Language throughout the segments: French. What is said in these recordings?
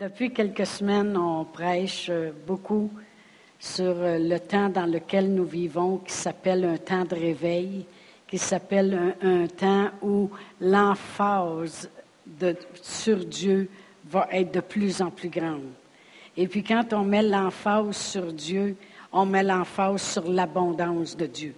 Depuis quelques semaines, on prêche euh, beaucoup sur euh, le temps dans lequel nous vivons, qui s'appelle un temps de réveil, qui s'appelle un, temps où l'emphase sur Dieu va être de plus en plus grande. Et puis quand on met l'emphase sur Dieu, on met l'emphase sur l'abondance de Dieu.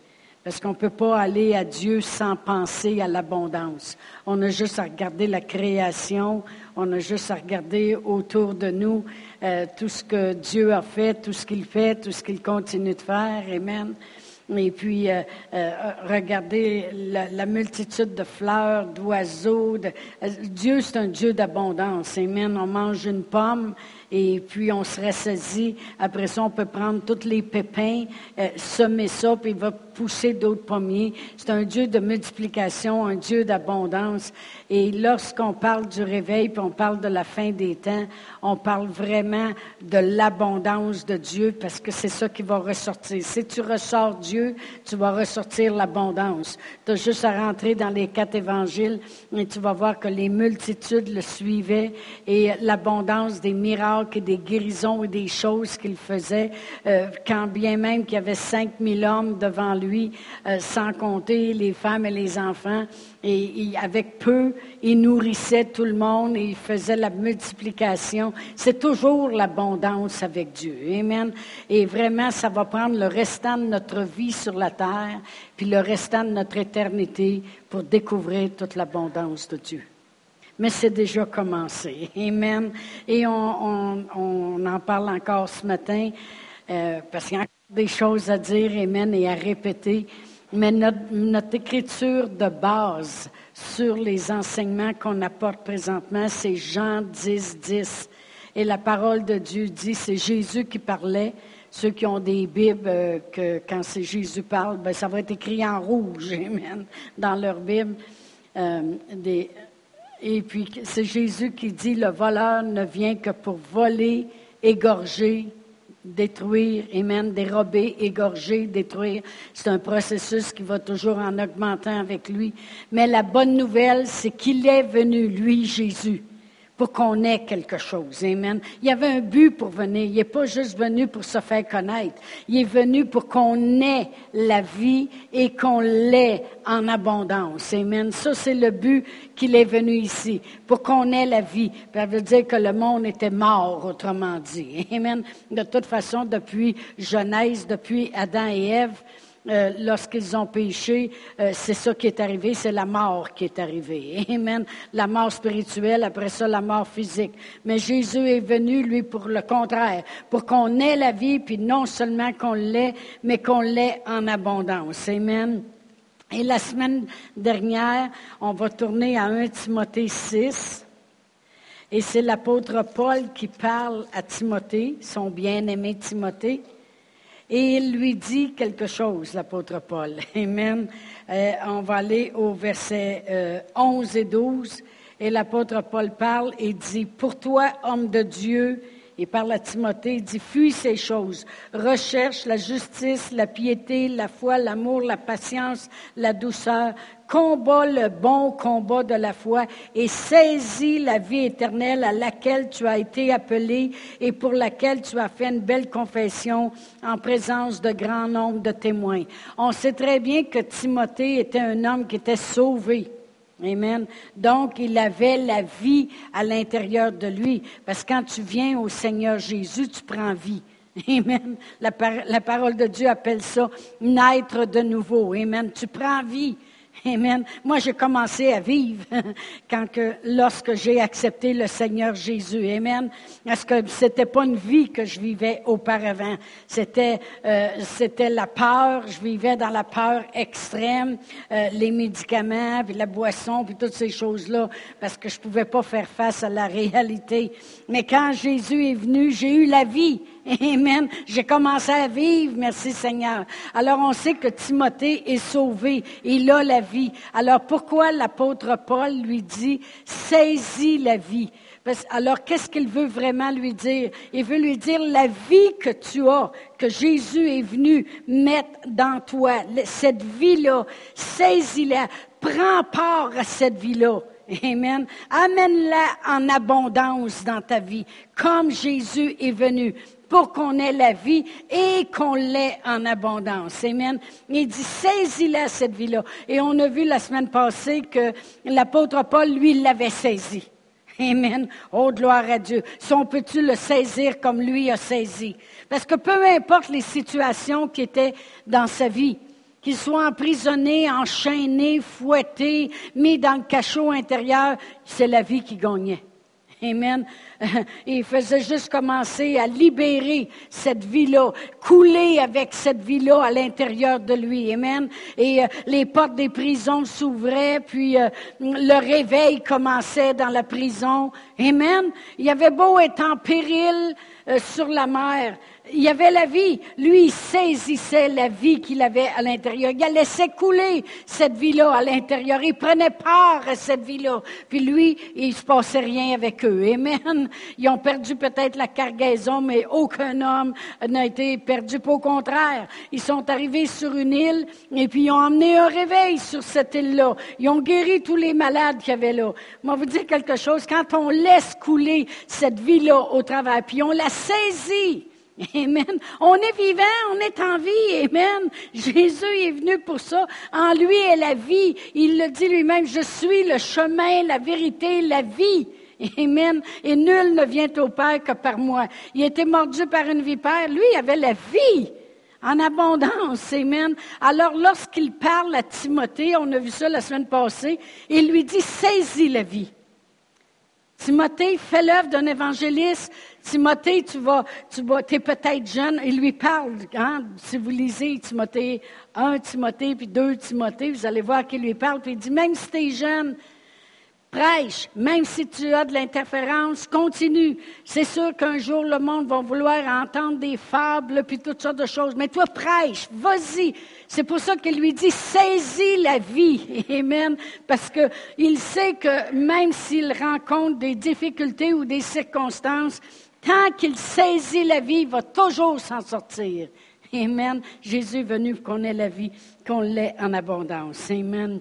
Parce qu'on ne peut pas aller à Dieu sans penser à l'abondance. On a juste à regarder la création, on a juste à regarder autour de nous euh, tout ce que Dieu a fait, tout ce qu'il fait, tout ce qu'il continue de faire. Amen. Et puis, euh, euh, regarder la, multitude de fleurs, d'oiseaux. Dieu, c'est un Dieu d'abondance. Amen. On mange une pomme, et puis on se ressaisit. Après ça, on peut prendre tous les pépins, euh, semer ça, puis il va pousser d'autres pommiers. C'est un Dieu de multiplication, un Dieu d'abondance. Et lorsqu'on parle du réveil, puis on parle de la fin des temps, on parle vraiment de l'abondance de Dieu, parce que c'est ça qui va ressortir. Si tu ressors Dieu, tu vas ressortir l'abondance. Tu as juste à rentrer dans les quatre évangiles, et tu vas voir que les multitudes le suivaient, et l'abondance des miracles que des guérisons et des choses qu'il faisait, euh, quand bien même qu'il y avait cinq mille hommes devant lui, euh, sans compter les femmes et les enfants. Et, avec peu, il nourrissait tout le monde et il faisait la multiplication. C'est toujours l'abondance avec Dieu. Amen. Et vraiment, ça va prendre le restant de notre vie sur la terre, puis le restant de notre éternité pour découvrir toute l'abondance de Dieu mais c'est déjà commencé. Amen. Et on, en parle encore ce matin euh, parce qu'il y a encore des choses à dire, Amen, et à répéter. Mais notre, notre écriture de base sur les enseignements qu'on apporte présentement, c'est Jean 10, 10. Et la parole de Dieu dit, c'est Jésus qui parlait. Ceux qui ont des Bibles, euh, que quand c'est Jésus parle, ben, ça va être écrit en rouge, amen, dans leur Bible. Euh, des, et puis, c'est Jésus qui dit, le voleur ne vient que pour voler, égorger, détruire, et même dérober, égorger, détruire. C'est un processus qui va toujours en augmentant avec lui. Mais la bonne nouvelle, c'est qu'il est venu, lui, Jésus pour qu'on ait quelque chose. Amen. Il y avait un but pour venir. Il n'est pas juste venu pour se faire connaître. Il est venu pour qu'on ait la vie et qu'on l'ait en abondance. Amen. Ça, c'est le but qu'il est venu ici, pour qu'on ait la vie. Ça veut dire que le monde était mort, autrement dit. Amen. De toute façon, depuis Genèse, depuis Adam et Ève, euh, lorsqu'ils ont péché, euh, c'est ça qui est arrivé, c'est la mort qui est arrivée. Amen. La mort spirituelle, après ça, la mort physique. Mais Jésus est venu, lui, pour le contraire, pour qu'on ait la vie, puis non seulement qu'on l'ait, mais qu'on l'ait en abondance. Amen. Et la semaine dernière, on va tourner à 1 Timothée 6. Et c'est l'apôtre Paul qui parle à Timothée, son bien-aimé Timothée. Et il lui dit quelque chose, l'apôtre Paul. Amen. Euh, on va aller au verset euh, 11 et 12. Et l'apôtre Paul parle et dit, Pour toi, homme de Dieu, il parle à Timothée, il dit, fuis ces choses, recherche la justice, la piété, la foi, l'amour, la patience, la douceur, combat le bon combat de la foi et saisis la vie éternelle à laquelle tu as été appelé et pour laquelle tu as fait une belle confession en présence de grand nombre de témoins. On sait très bien que Timothée était un homme qui était sauvé. Amen. Donc, il avait la vie à l'intérieur de lui. Parce que quand tu viens au Seigneur Jésus, tu prends vie. Amen. La, parole de Dieu appelle ça naître de nouveau. Amen. Tu prends vie. Amen. Moi, j'ai commencé à vivre quand que, lorsque j'ai accepté le Seigneur Jésus. Amen. Parce que c'était pas une vie que je vivais auparavant? C'était, euh, la peur. Je vivais dans la peur extrême, euh, les médicaments, puis la boisson, puis toutes ces choses-là, parce que je pouvais pas faire face à la réalité. Mais quand Jésus est venu, j'ai eu la vie. Amen. J'ai commencé à vivre, merci Seigneur. Alors on sait que Timothée est sauvé, il a la vie. Alors pourquoi l'apôtre Paul lui dit, saisis la vie? Alors, qu'est-ce qu'il veut vraiment lui dire? Il veut lui dire la vie que tu as, que Jésus est venu mettre dans toi, cette vie-là, saisis-la, prends part à cette vie-là. Amen. Amène-la en abondance dans ta vie, comme Jésus est venu pour qu'on ait la vie et qu'on l'ait en abondance. Amen. Il dit, saisis-la, cette vie-là. Et on a vu la semaine passée que l'apôtre Paul, lui, l'avait saisie. Amen. Oh, gloire à Dieu. Si on peut-tu le saisir comme lui a saisi? Parce que peu importe les situations qui étaient dans sa vie, qu'il soit emprisonné, enchaîné, fouetté, mis dans le cachot intérieur, c'est la vie qui gagnait. Amen. Il faisait juste commencer à libérer cette vie-là, couler avec cette vie-là à l'intérieur de lui. Amen. Et euh, les portes des prisons s'ouvraient, puis euh, le réveil commençait dans la prison. Amen. Il y avait beau être en péril euh, sur la mer, il y avait la vie. Lui, il saisissait la vie qu'il avait à l'intérieur. Il laissait couler cette vie-là à l'intérieur. Il prenait part à cette vie-là. Puis lui, il se passait rien avec eux. Amen. Ils ont perdu peut-être la cargaison, mais aucun homme n'a été perdu. Au contraire, ils sont arrivés sur une île et puis ils ont emmené un réveil sur cette île-là. Ils ont guéri tous les malades qu'il y avait là. Moi, vous dire quelque chose. Quand on laisse couler cette vie-là au travail, puis on la saisit, Amen. On est vivant, on est en vie. Amen. Jésus est venu pour ça. En lui est la vie. Il le dit lui-même, je suis le chemin, la vérité, la vie. Amen. Et nul ne vient au Père que par moi. Il était mordu par une vipère. Lui il avait la vie en abondance. Amen. Alors, lorsqu'il parle à Timothée, on a vu ça la semaine passée, il lui dit, saisis la vie. Timothée fait l'œuvre d'un évangéliste. Timothée, tu vas, tu vas, es peut-être jeune. Il lui parle, hein, si vous lisez Timothée 1 Timothée, puis 2 Timothée, vous allez voir qu'il lui parle, puis il dit, même si tu es jeune, Prêche, même si tu as de l'interférence, continue. C'est sûr qu'un jour, le monde va vouloir entendre des fables puis toutes sortes de choses. Mais toi, prêche, vas-y. C'est pour ça qu'il lui dit, saisis la vie. Amen. Parce qu'il sait que même s'il rencontre des difficultés ou des circonstances, tant qu'il saisit la vie, il va toujours s'en sortir. Amen. Jésus est venu qu'on ait la vie, qu'on l'ait en abondance. Amen.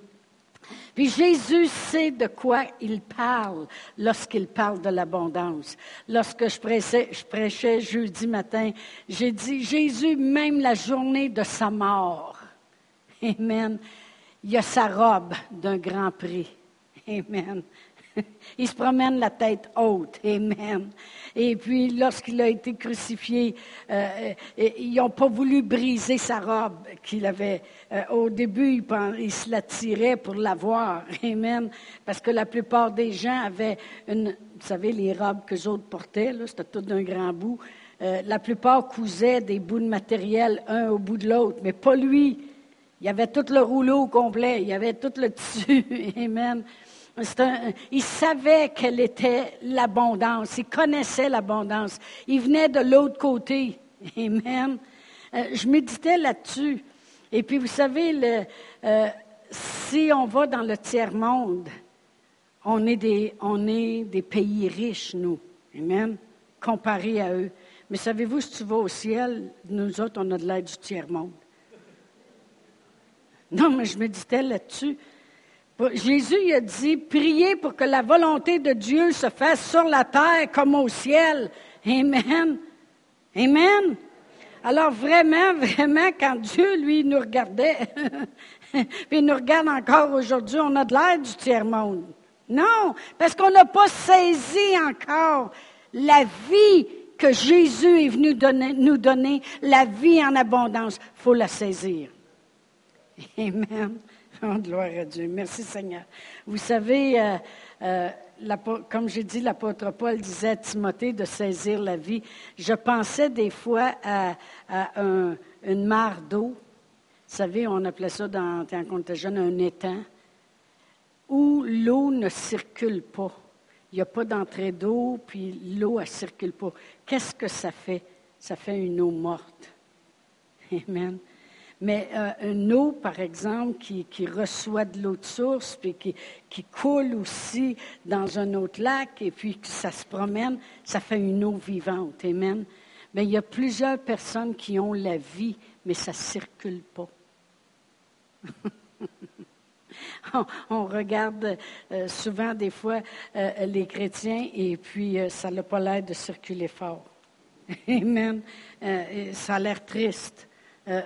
Puis Jésus sait de quoi il parle lorsqu'il parle de l'abondance. Lorsque je prêchais, je prêchais jeudi matin, j'ai dit, Jésus, même la journée de sa mort, Amen, il a sa robe d'un grand prix. Amen. Il se promène la tête haute. Amen. Et puis, lorsqu'il a été crucifié, euh, euh, ils n'ont pas voulu briser sa robe qu'il avait. Euh, au début, il, se la tirait pour l'avoir. Amen. Parce que la plupart des gens avaient une, vous savez, les robes que les autres portaient, c'était tout d'un grand bout. la plupart cousaient des bouts de matériel un au bout de l'autre, mais pas lui. Il y avait tout le rouleau au complet, il y avait tout le tissu. Amen il savait quelle était l'abondance. Il connaissait l'abondance. Il venait de l'autre côté. Amen. Euh, je méditais là-dessus. Et puis, vous savez, euh, si on va dans le tiers-monde, on est, des, on est des pays riches, nous. Amen. Comparé à eux. Mais savez-vous, si tu vas au ciel, nous autres, on a de l'aide du tiers-monde. Non, mais je méditais là-dessus. Jésus a dit, priez pour que la volonté de Dieu se fasse sur la terre comme au ciel. Amen. Amen. Alors vraiment, vraiment, quand Dieu, lui, nous regardait, puis nous regarde encore aujourd'hui, on a de l'air du tiers-monde. Non, parce qu'on n'a pas saisi encore la vie que Jésus est venu nous donner, la vie en abondance. Il faut la saisir. Amen. Oh, gloire à Dieu. Merci Seigneur. Vous savez, euh, euh, comme j'ai dit, l'apôtre Paul disait à Timothée de saisir la vie. Je pensais des fois à, une mare d'eau. Vous savez, on appelait ça dans, quand on était jeune un étang, où l'eau ne circule pas. Il n'y a pas d'entrée d'eau, puis l'eau ne circule pas. Qu'est-ce que ça fait? Ça fait une eau morte. Amen. Mais euh, une eau, par exemple, qui, reçoit de l'eau de source, puis qui, coule aussi dans un autre lac, et puis que ça se promène, ça fait une eau vivante. Amen. Mais il y a plusieurs personnes qui ont la vie, mais ça ne circule pas. on, regarde euh, souvent des fois euh, les chrétiens et puis ça n'a pas l'air de circuler fort. Amen. ça a l'air triste.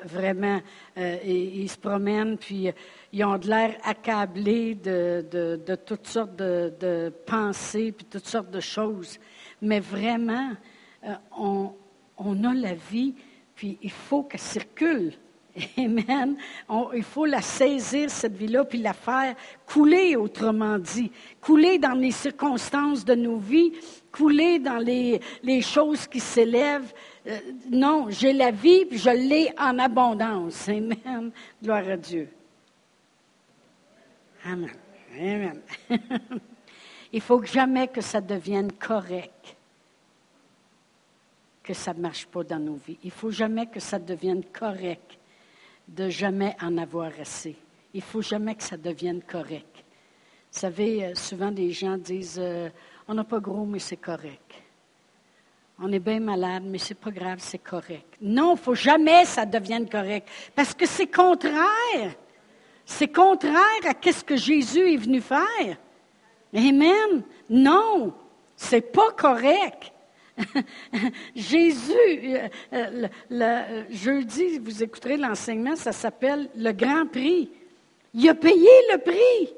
Vraiment, ils se promènent, puis ils ont de l'air accablés de, toutes sortes de, de, pensées, puis toutes sortes de choses. Mais vraiment, on, on a la vie, puis il faut qu'elle circule. Amen. il faut la saisir, cette vie-là, puis la faire couler, autrement dit. Couler dans les circonstances de nos vies, couler dans les, choses qui s'élèvent. Euh, non, j'ai la vie, je l'ai en abondance. Amen. Gloire à Dieu. Amen. Amen. il faut jamais que ça devienne correct que ça ne marche pas dans nos vies. Il faut jamais que ça devienne correct de jamais en avoir assez. Il faut jamais que ça devienne correct. Vous savez, euh, souvent des gens disent euh, On n'a pas gros, mais c'est correct. On est bien malade, mais c'est pas grave, c'est correct. Non, il faut jamais que ça devienne correct. Parce que c'est contraire. C'est contraire à ce que Jésus est venu faire. Amen. Non, c'est pas correct. Jésus, euh, euh, jeudi, vous écouterez l'enseignement, ça s'appelle le Grand Prix. Il a payé le prix.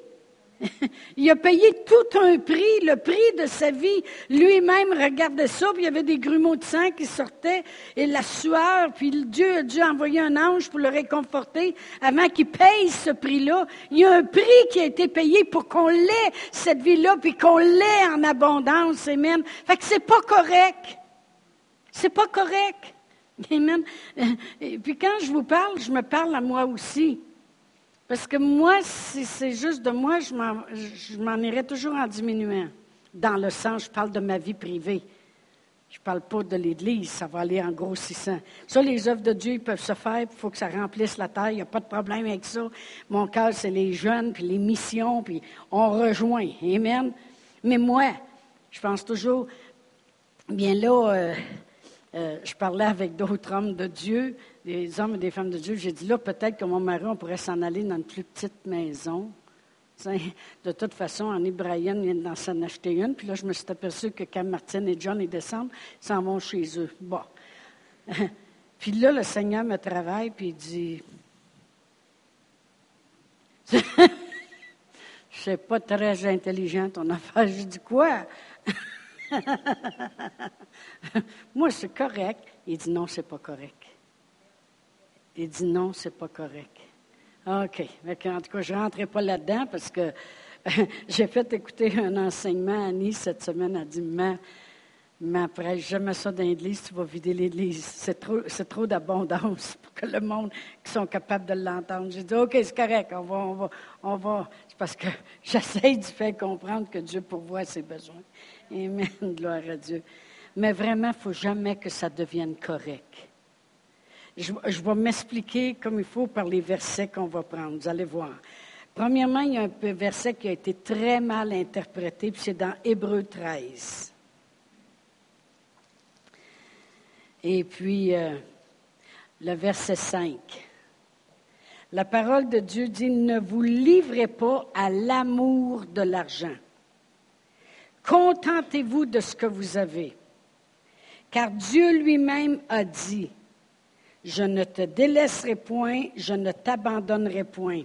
Il a payé tout un prix, le prix de sa vie. Lui-même regardait ça, puis il y avait des grumeaux de sang qui sortaient, et la sueur, puis Dieu a dû un ange pour le réconforter avant qu'il paye ce prix-là. Il y a un prix qui a été payé pour qu'on l'ait, cette vie-là, puis qu'on l'ait en abondance. Amen. Fait que c'est pas correct. C'est pas correct. Amen. Et puis quand je vous parle, je me parle à moi aussi. Parce que moi, si c'est juste de moi, je m'en irais toujours en diminuant. Dans le sens, je parle de ma vie privée. Je ne parle pas de l'Église, ça va aller en grossissant. Ça, les œuvres de Dieu, ils peuvent se faire, il faut que ça remplisse la terre, il n'y a pas de problème avec ça. Mon cœur, c'est les jeunes, puis les missions, puis on rejoint. Amen. Mais moi, je pense toujours, bien là, euh, euh, je parlais avec d'autres hommes de Dieu, des hommes et des femmes de Dieu. J'ai dit là, peut-être que mon mari, on pourrait s'en aller dans une plus petite maison. De toute façon, en Ibrahim, vient d'en s'en acheter une. Puis là, je me suis aperçu que quand Martine et John descendent, ils s'en vont chez eux. Bon. puis là, le Seigneur me travaille, puis il dit sais pas très intelligent ton affaire. Je dis quoi? Moi, c'est correct. Il dit non, c'est pas correct. Il dit non, c'est pas correct. OK. En tout cas, je ne rentrerai pas là-dedans parce que j'ai fait écouter un enseignement à Annie cette semaine. Elle dit Mais, mais après, jamais ça dans l'église, tu vas vider l'église. C'est trop, c'est trop d'abondance pour que le monde qui sont capables de l'entendre. J'ai dit OK, c'est correct, on va, on va, on va. C'est parce que j'essaie de faire comprendre que Dieu pourvoit ses besoins. Amen. Gloire à Dieu. Mais vraiment, il ne faut jamais que ça devienne correct. Je, vais m'expliquer comme il faut par les versets qu'on va prendre. Vous allez voir. Premièrement, il y a un verset qui a été très mal interprété, puis c'est dans Hébreu 13. Et puis, euh, le verset 5. La parole de Dieu dit, ne vous livrez pas à l'amour de l'argent. Contentez-vous de ce que vous avez. Car Dieu lui-même a dit, je ne te délaisserai point, je ne t'abandonnerai point.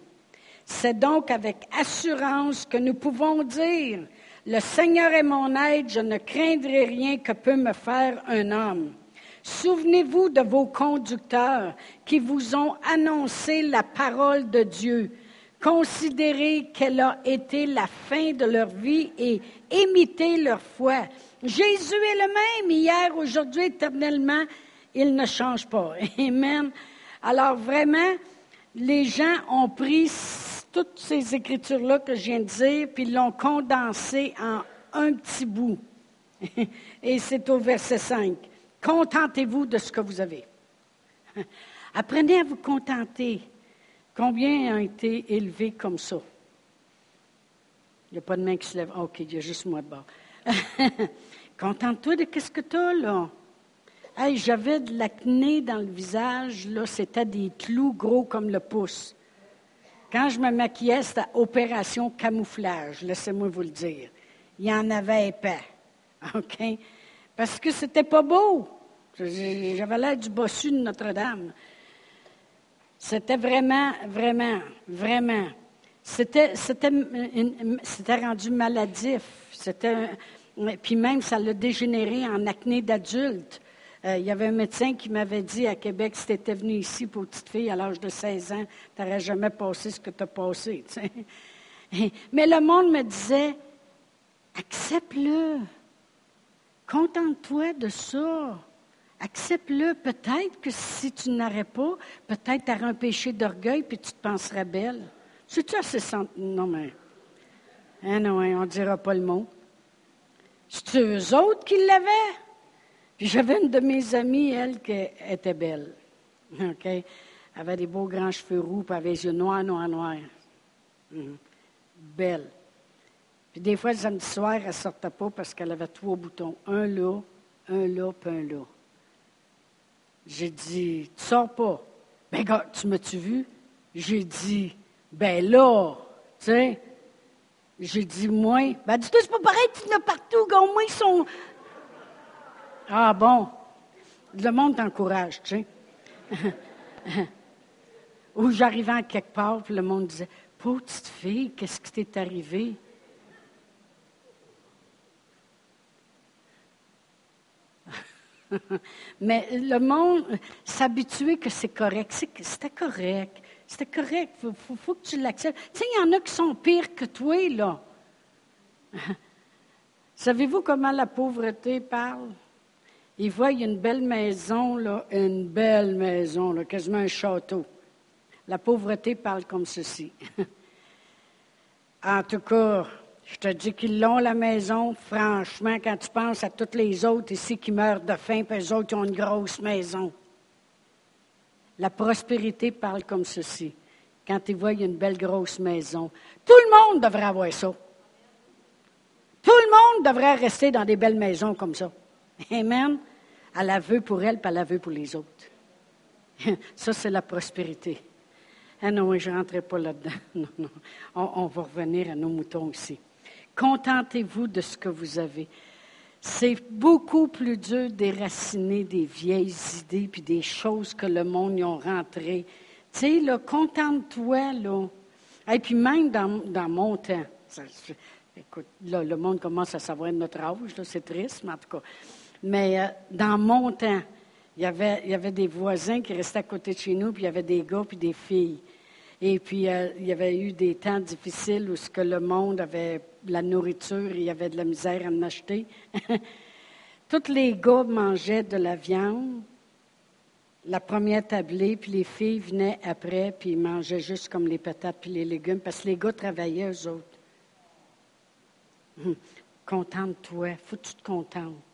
C'est donc avec assurance que nous pouvons dire, le Seigneur est mon aide, je ne craindrai rien que peut me faire un homme. Souvenez-vous de vos conducteurs qui vous ont annoncé la parole de Dieu. Considérez quelle a été la fin de leur vie et imitez leur foi. Jésus est le même hier, aujourd'hui, éternellement il ne change pas. Amen. Alors vraiment, les gens ont pris toutes ces écritures-là que je viens de dire, puis l'ont condensé en un petit bout. Et c'est au verset 5. Contentez-vous de ce que vous avez. Apprenez à vous contenter. Combien ont été élevés comme ça? Il n'y a pas de main qui se lève. Ah, OK, il y a juste moi de bord. Contente-toi de ce que tu as, là. Hey, j'avais de l'acné dans le visage, là, c'était des clous gros comme le pouce. Quand je me maquillais, c'était opération camouflage, laissez-moi vous le dire. Il y en avait épais. OK? Parce que c'était pas beau. J'avais l'air du bossu de Notre-Dame. C'était vraiment, vraiment, vraiment. C'était, c'était, c'était rendu maladif. C'était, puis même, ça l'a dégénéré en acné d'adulte. Euh, il y avait un médecin qui m'avait dit à Québec, si tu étais venu ici pour petite fille à l'âge de 16 ans, tu n'aurais jamais passé ce que tu as passé. Mais le monde me disait, accepte-le. Contente-toi de ça. Accepte-le. Peut-être que si tu n'aurais pas, peut-être tu aurais un péché d'orgueil puis tu te penserais belle. C'est-tu assez Non, mais. Hein, non, hein, on ne dira pas le mot. C'est eux autres qui l'avaient? Puis j'avais une de mes amies, elle, qui était belle. OK? Elle avait des beaux grands cheveux roux, puis avait les yeux noirs, noirs, noirs. Mhm. Belle. Puis des fois, le samedi soir, elle ne sortait pas parce qu'elle avait trois boutons. Un là, un là, puis un là. J'ai dit, tu sors pas. Ben, gars, tu m'as-tu vu? J'ai dit, ben là, tu sais. J'ai dit, moi. Ben, dis-toi, c'est pas pareil, tu en partout, gars, au moins, ils sont. Ah bon? Le monde t'encourage, tu sais. Ou j'arrivais à quelque part, puis le monde disait, petite fille, qu'est-ce qui t'est arrivé? Mais le monde s'habituait que c'est correct. C'était correct. C'était correct. Il faut, que tu l'acceptes. Tu sais, il y en a qui sont pires que toi, là. Savez-vous comment la pauvreté parle? Il voit, il y a une belle maison, là, une belle maison, là, quasiment un château. La pauvreté parle comme ceci. en tout cas, je te dis qu'ils l'ont, la maison. Franchement, quand tu penses à toutes les autres ici qui meurent de faim, puis les autres qui ont une grosse maison. La prospérité parle comme ceci. Quand ils voient une belle grosse maison, tout le monde devrait avoir ça. Tout le monde devrait rester dans des belles maisons comme ça. Amen. Elle la veut pour elle, puis elle la veut pour les autres. Ça, c'est la prospérité. Ah non, je ne rentrerai pas là-dedans. Non, non. on, va revenir à nos moutons aussi. Contentez-vous de ce que vous avez. C'est beaucoup plus dur d'éraciner des vieilles idées puis des choses que le monde y a rentrées. Tu sais, là, contente-toi, là. Et puis même dans, mon temps, écoute, là, le monde commence à savoir notre âge, c'est triste, mais en tout cas. Mais euh, dans mon temps, il y, avait, des voisins qui restaient à côté de chez nous, puis il y avait des gars puis des filles. Et puis, euh, il y avait eu des temps difficiles où ce que le monde avait la nourriture, il y avait de la misère à en acheter. Tous les gars mangeaient de la viande, la première tablée, puis les filles venaient après, puis ils mangeaient juste comme les patates puis les légumes, parce que les gars travaillaient, eux autres. Hum, contente-toi, faut que tu te contentes.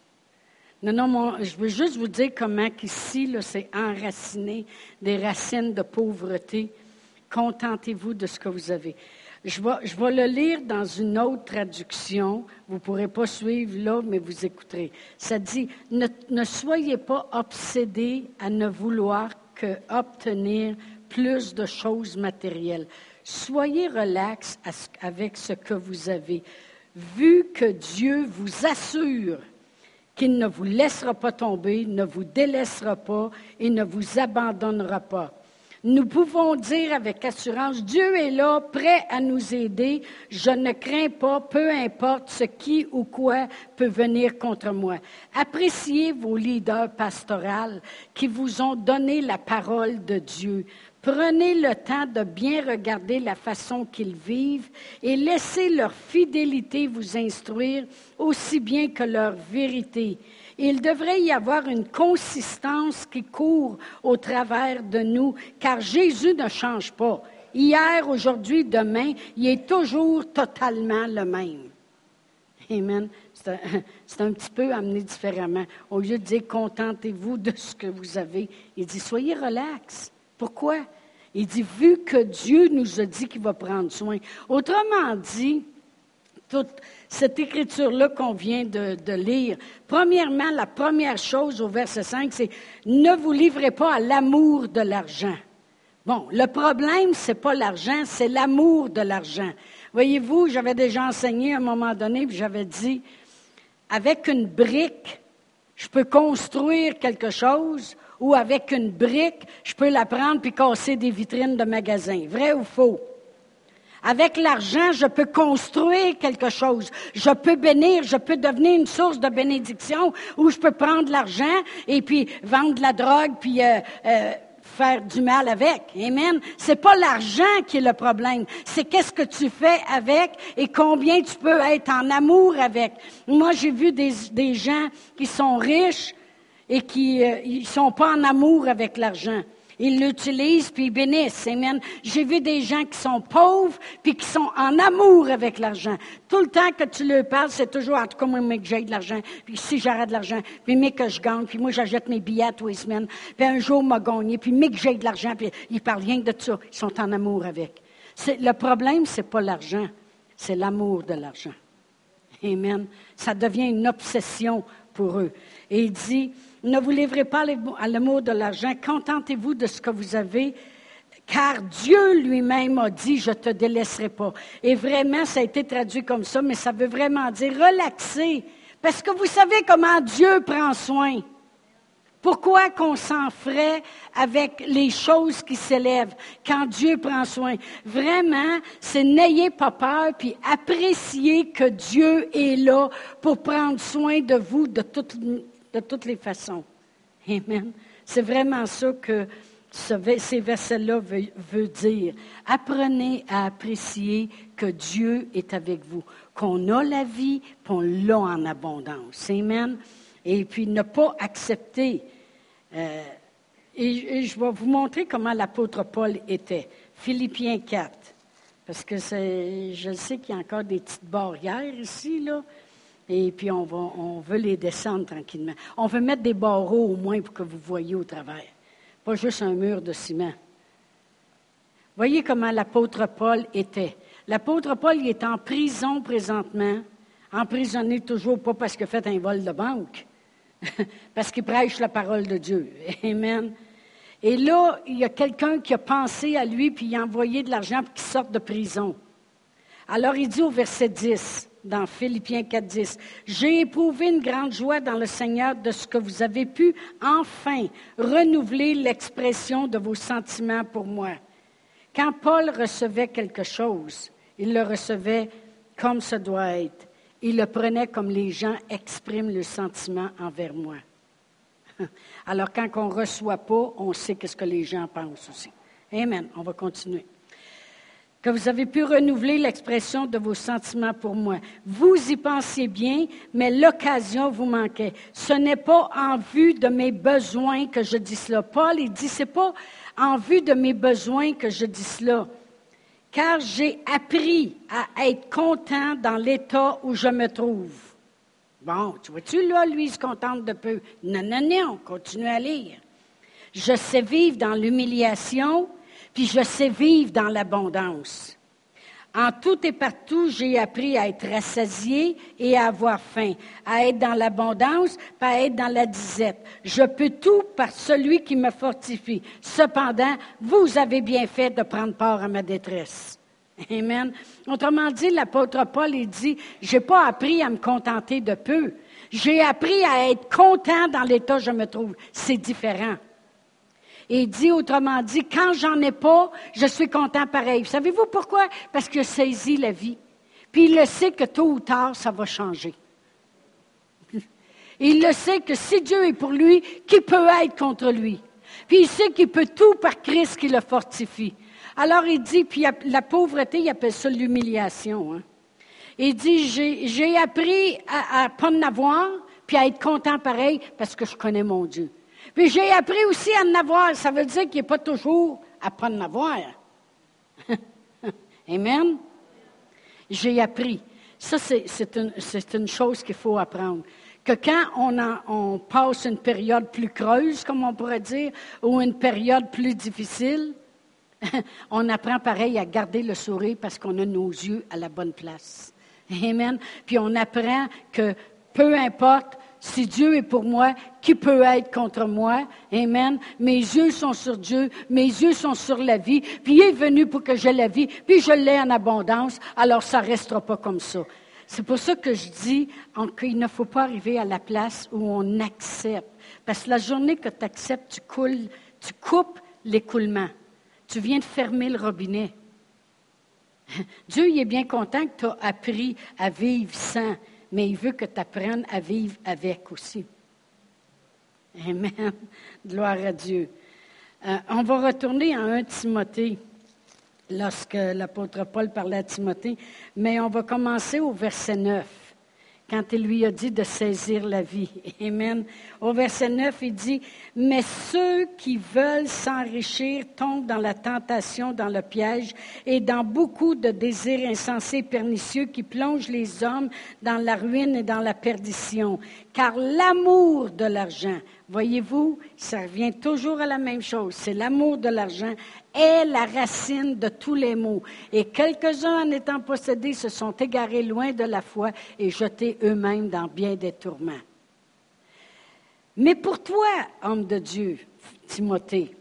Non, non, je veux juste vous dire comment ici, c'est enraciné des racines de pauvreté. Contentez-vous de ce que vous avez. Je vais, je vais, le lire dans une autre traduction. Vous ne pourrez pas suivre là, mais vous écouterez. Ça dit, ne, ne soyez pas obsédés à ne vouloir que obtenir plus de choses matérielles. Soyez relax avec ce que vous avez, vu que Dieu vous assure qu'il ne vous laissera pas tomber, ne vous délaissera pas et ne vous abandonnera pas nous pouvons dire avec assurance, Dieu est là, prêt à nous aider. Je ne crains pas, peu importe ce qui ou quoi peut venir contre moi. Appréciez vos leaders pastoraux qui vous ont donné la parole de Dieu. Prenez le temps de bien regarder la façon qu'ils vivent et laissez leur fidélité vous instruire aussi bien que leur vérité. Il devrait y avoir une consistance qui court au travers de nous, car Jésus ne change pas. Hier, aujourd'hui, demain, il est toujours totalement le même. Amen. C'est un, petit peu amené différemment. Au lieu de dire contentez-vous de ce que vous avez, il dit soyez relax. Pourquoi? Il dit vu que Dieu nous a dit qu'il va prendre soin. Autrement dit, toute cette écriture-là qu'on vient de, lire. Premièrement, la première chose au verset 5, c'est ne vous livrez pas à l'amour de l'argent. Bon, le problème, c'est pas l'argent, c'est l'amour de l'argent. Voyez-vous, j'avais déjà enseigné à un moment donné, puis j'avais dit, avec une brique, je peux construire quelque chose, ou avec une brique, je peux la prendre puis casser des vitrines de magasins. Vrai ou faux? Avec l'argent, je peux construire quelque chose. Je peux bénir, je peux devenir une source de bénédiction, ou je peux prendre l'argent et puis vendre de la drogue, puis euh, euh, faire du mal avec. Amen. C'est pas l'argent qui est le problème. C'est qu'est-ce que tu fais avec et combien tu peux être en amour avec. Moi, j'ai vu des, des gens qui sont riches et qui ne euh, sont pas en amour avec l'argent. Ils l'utilisent puis ils bénissent. Amen. J'ai vu des gens qui sont pauvres puis qui sont en amour avec l'argent. Tout le temps que tu leur parles, c'est toujours, en tout cas, moi, mais que j'ai de l'argent, puis si j'arrête de l'argent, puis mais que je gagne, puis moi, j'achète mes billets tous les semaines, puis un jour, m'a gagné, puis mais que j'ai de l'argent, puis ils parlent rien de ça. Ils sont en amour avec. le problème, c'est pas l'argent, c'est l'amour de l'argent. Amen. Ça devient une obsession pour eux. Et il dit, ne vous livrez pas à l'amour de l'argent, contentez-vous de ce que vous avez, car Dieu lui-même a dit, je ne te délaisserai pas. Et vraiment, ça a été traduit comme ça, mais ça veut vraiment dire relaxer, parce que vous savez comment Dieu prend soin. Pourquoi qu'on s'en ferait avec les choses qui s'élèvent quand Dieu prend soin? Vraiment, c'est n'ayez pas peur, puis appréciez que Dieu est là pour prendre soin de vous de toute de toutes les façons. Amen. C'est vraiment ça que ces versets-là veulent, dire. Apprenez à apprécier que Dieu est avec vous, qu'on a la vie, qu'on l'a en abondance. Amen. Et puis ne pas accepter. Euh, et, je vais vous montrer comment l'apôtre Paul était. Philippiens 4. Parce que je sais qu'il y a encore des petites barrières ici, là et puis on, va, veut les descendre tranquillement. On veut mettre des barreaux au moins pour que vous voyez au travers, pas juste un mur de ciment. Voyez comment l'apôtre Paul était. L'apôtre Paul il est en prison présentement, emprisonné toujours pas parce qu'il a fait un vol de banque, parce qu'il prêche la parole de Dieu. Amen. Et là, il y a quelqu'un qui a pensé à lui, puis il a envoyé de l'argent pour qu'il sorte de prison. Alors il dit au verset 10, dans Philippiens 4.10. J'ai éprouvé une grande joie dans le Seigneur de ce que vous avez pu enfin renouveler l'expression de vos sentiments pour moi. Quand Paul recevait quelque chose, il le recevait comme ce doit être. Il le prenait comme les gens expriment le sentiment envers moi. Alors quand on ne reçoit pas, on sait ce que les gens pensent aussi. Amen. On va continuer que vous avez pu renouveler l'expression de vos sentiments pour moi. Vous y pensiez bien, mais l'occasion vous manquait. Ce n'est pas en vue de mes besoins que je dis cela. Paul, il dit, c'est pas en vue de mes besoins que je dis cela. Car j'ai appris à être content dans l'état où je me trouve. Bon, tu vois-tu, là, lui, il se contente de peu. Non, non, non, continue à lire. Je sais vivre dans l'humiliation, puis je sais vivre dans l'abondance. En tout et partout, j'ai appris à être rassasié et à avoir faim, à être dans l'abondance, pas à être dans la disette. Je peux tout par celui qui me fortifie. Cependant, vous avez bien fait de prendre part à ma détresse. Amen. Autrement dit, l'apôtre Paul, il dit, j'ai pas appris à me contenter de peu. J'ai appris à être content dans l'état où je me trouve. C'est différent. Et dit autrement dit, quand j'en ai pas, je suis content pareil. Savez-vous pourquoi? Parce que saisit la vie. Puis il le sait que tôt ou tard, ça va changer. Il le sait que si Dieu est pour lui, qui peut être contre lui? Puis il sait qu'il peut tout par Christ qui le fortifie. Alors il dit, puis la pauvreté, il appelle ça l'humiliation. Hein. Il dit, j'ai appris à ne pas en avoir, puis à être content pareil, parce que je connais mon Dieu. Puis j'ai appris aussi à en avoir. Ça veut dire qu'il n'est pas toujours à pas en avoir. Amen. J'ai appris. Ça, c'est une, chose qu'il faut apprendre. Que quand on, passe une période plus creuse, comme on pourrait dire, ou une période plus difficile, on apprend pareil à garder le sourire parce qu'on a nos yeux à la bonne place. Amen. Puis on apprend que peu importe si Dieu est pour moi, qui peut être contre moi? Amen. Mes yeux sont sur Dieu, mes yeux sont sur la vie, puis il est venu pour que j'ai la vie, puis je l'ai en abondance, alors ça ne restera pas comme ça. C'est pour ça que je dis qu'il ne faut pas arriver à la place où on accepte. Parce que la journée que tu acceptes, tu, coules, coupes l'écoulement. Tu viens de fermer le robinet. Dieu est bien content que tu as appris à vivre sans, mais il veut que tu apprennes à vivre avec aussi. Amen. Gloire à Dieu. Euh, on va retourner à 1 Timothée lorsque l'apôtre Paul parlait à Timothée, mais on va commencer au verset 9 quand il lui a dit de saisir la vie. Amen. Au verset 9, il dit, Mais ceux qui veulent s'enrichir tombent dans la tentation, dans le piège et dans beaucoup de désirs insensés et pernicieux qui plongent les hommes dans la ruine et dans la perdition. Car l'amour de l'argent, voyez-vous, ça revient toujours à la même chose, c'est l'amour de l'argent est la racine de tous les maux. Et quelques-uns, en étant possédés, se sont égarés loin de la foi et jetés eux-mêmes dans bien des tourments. Mais pour toi, homme de Dieu, Timothée,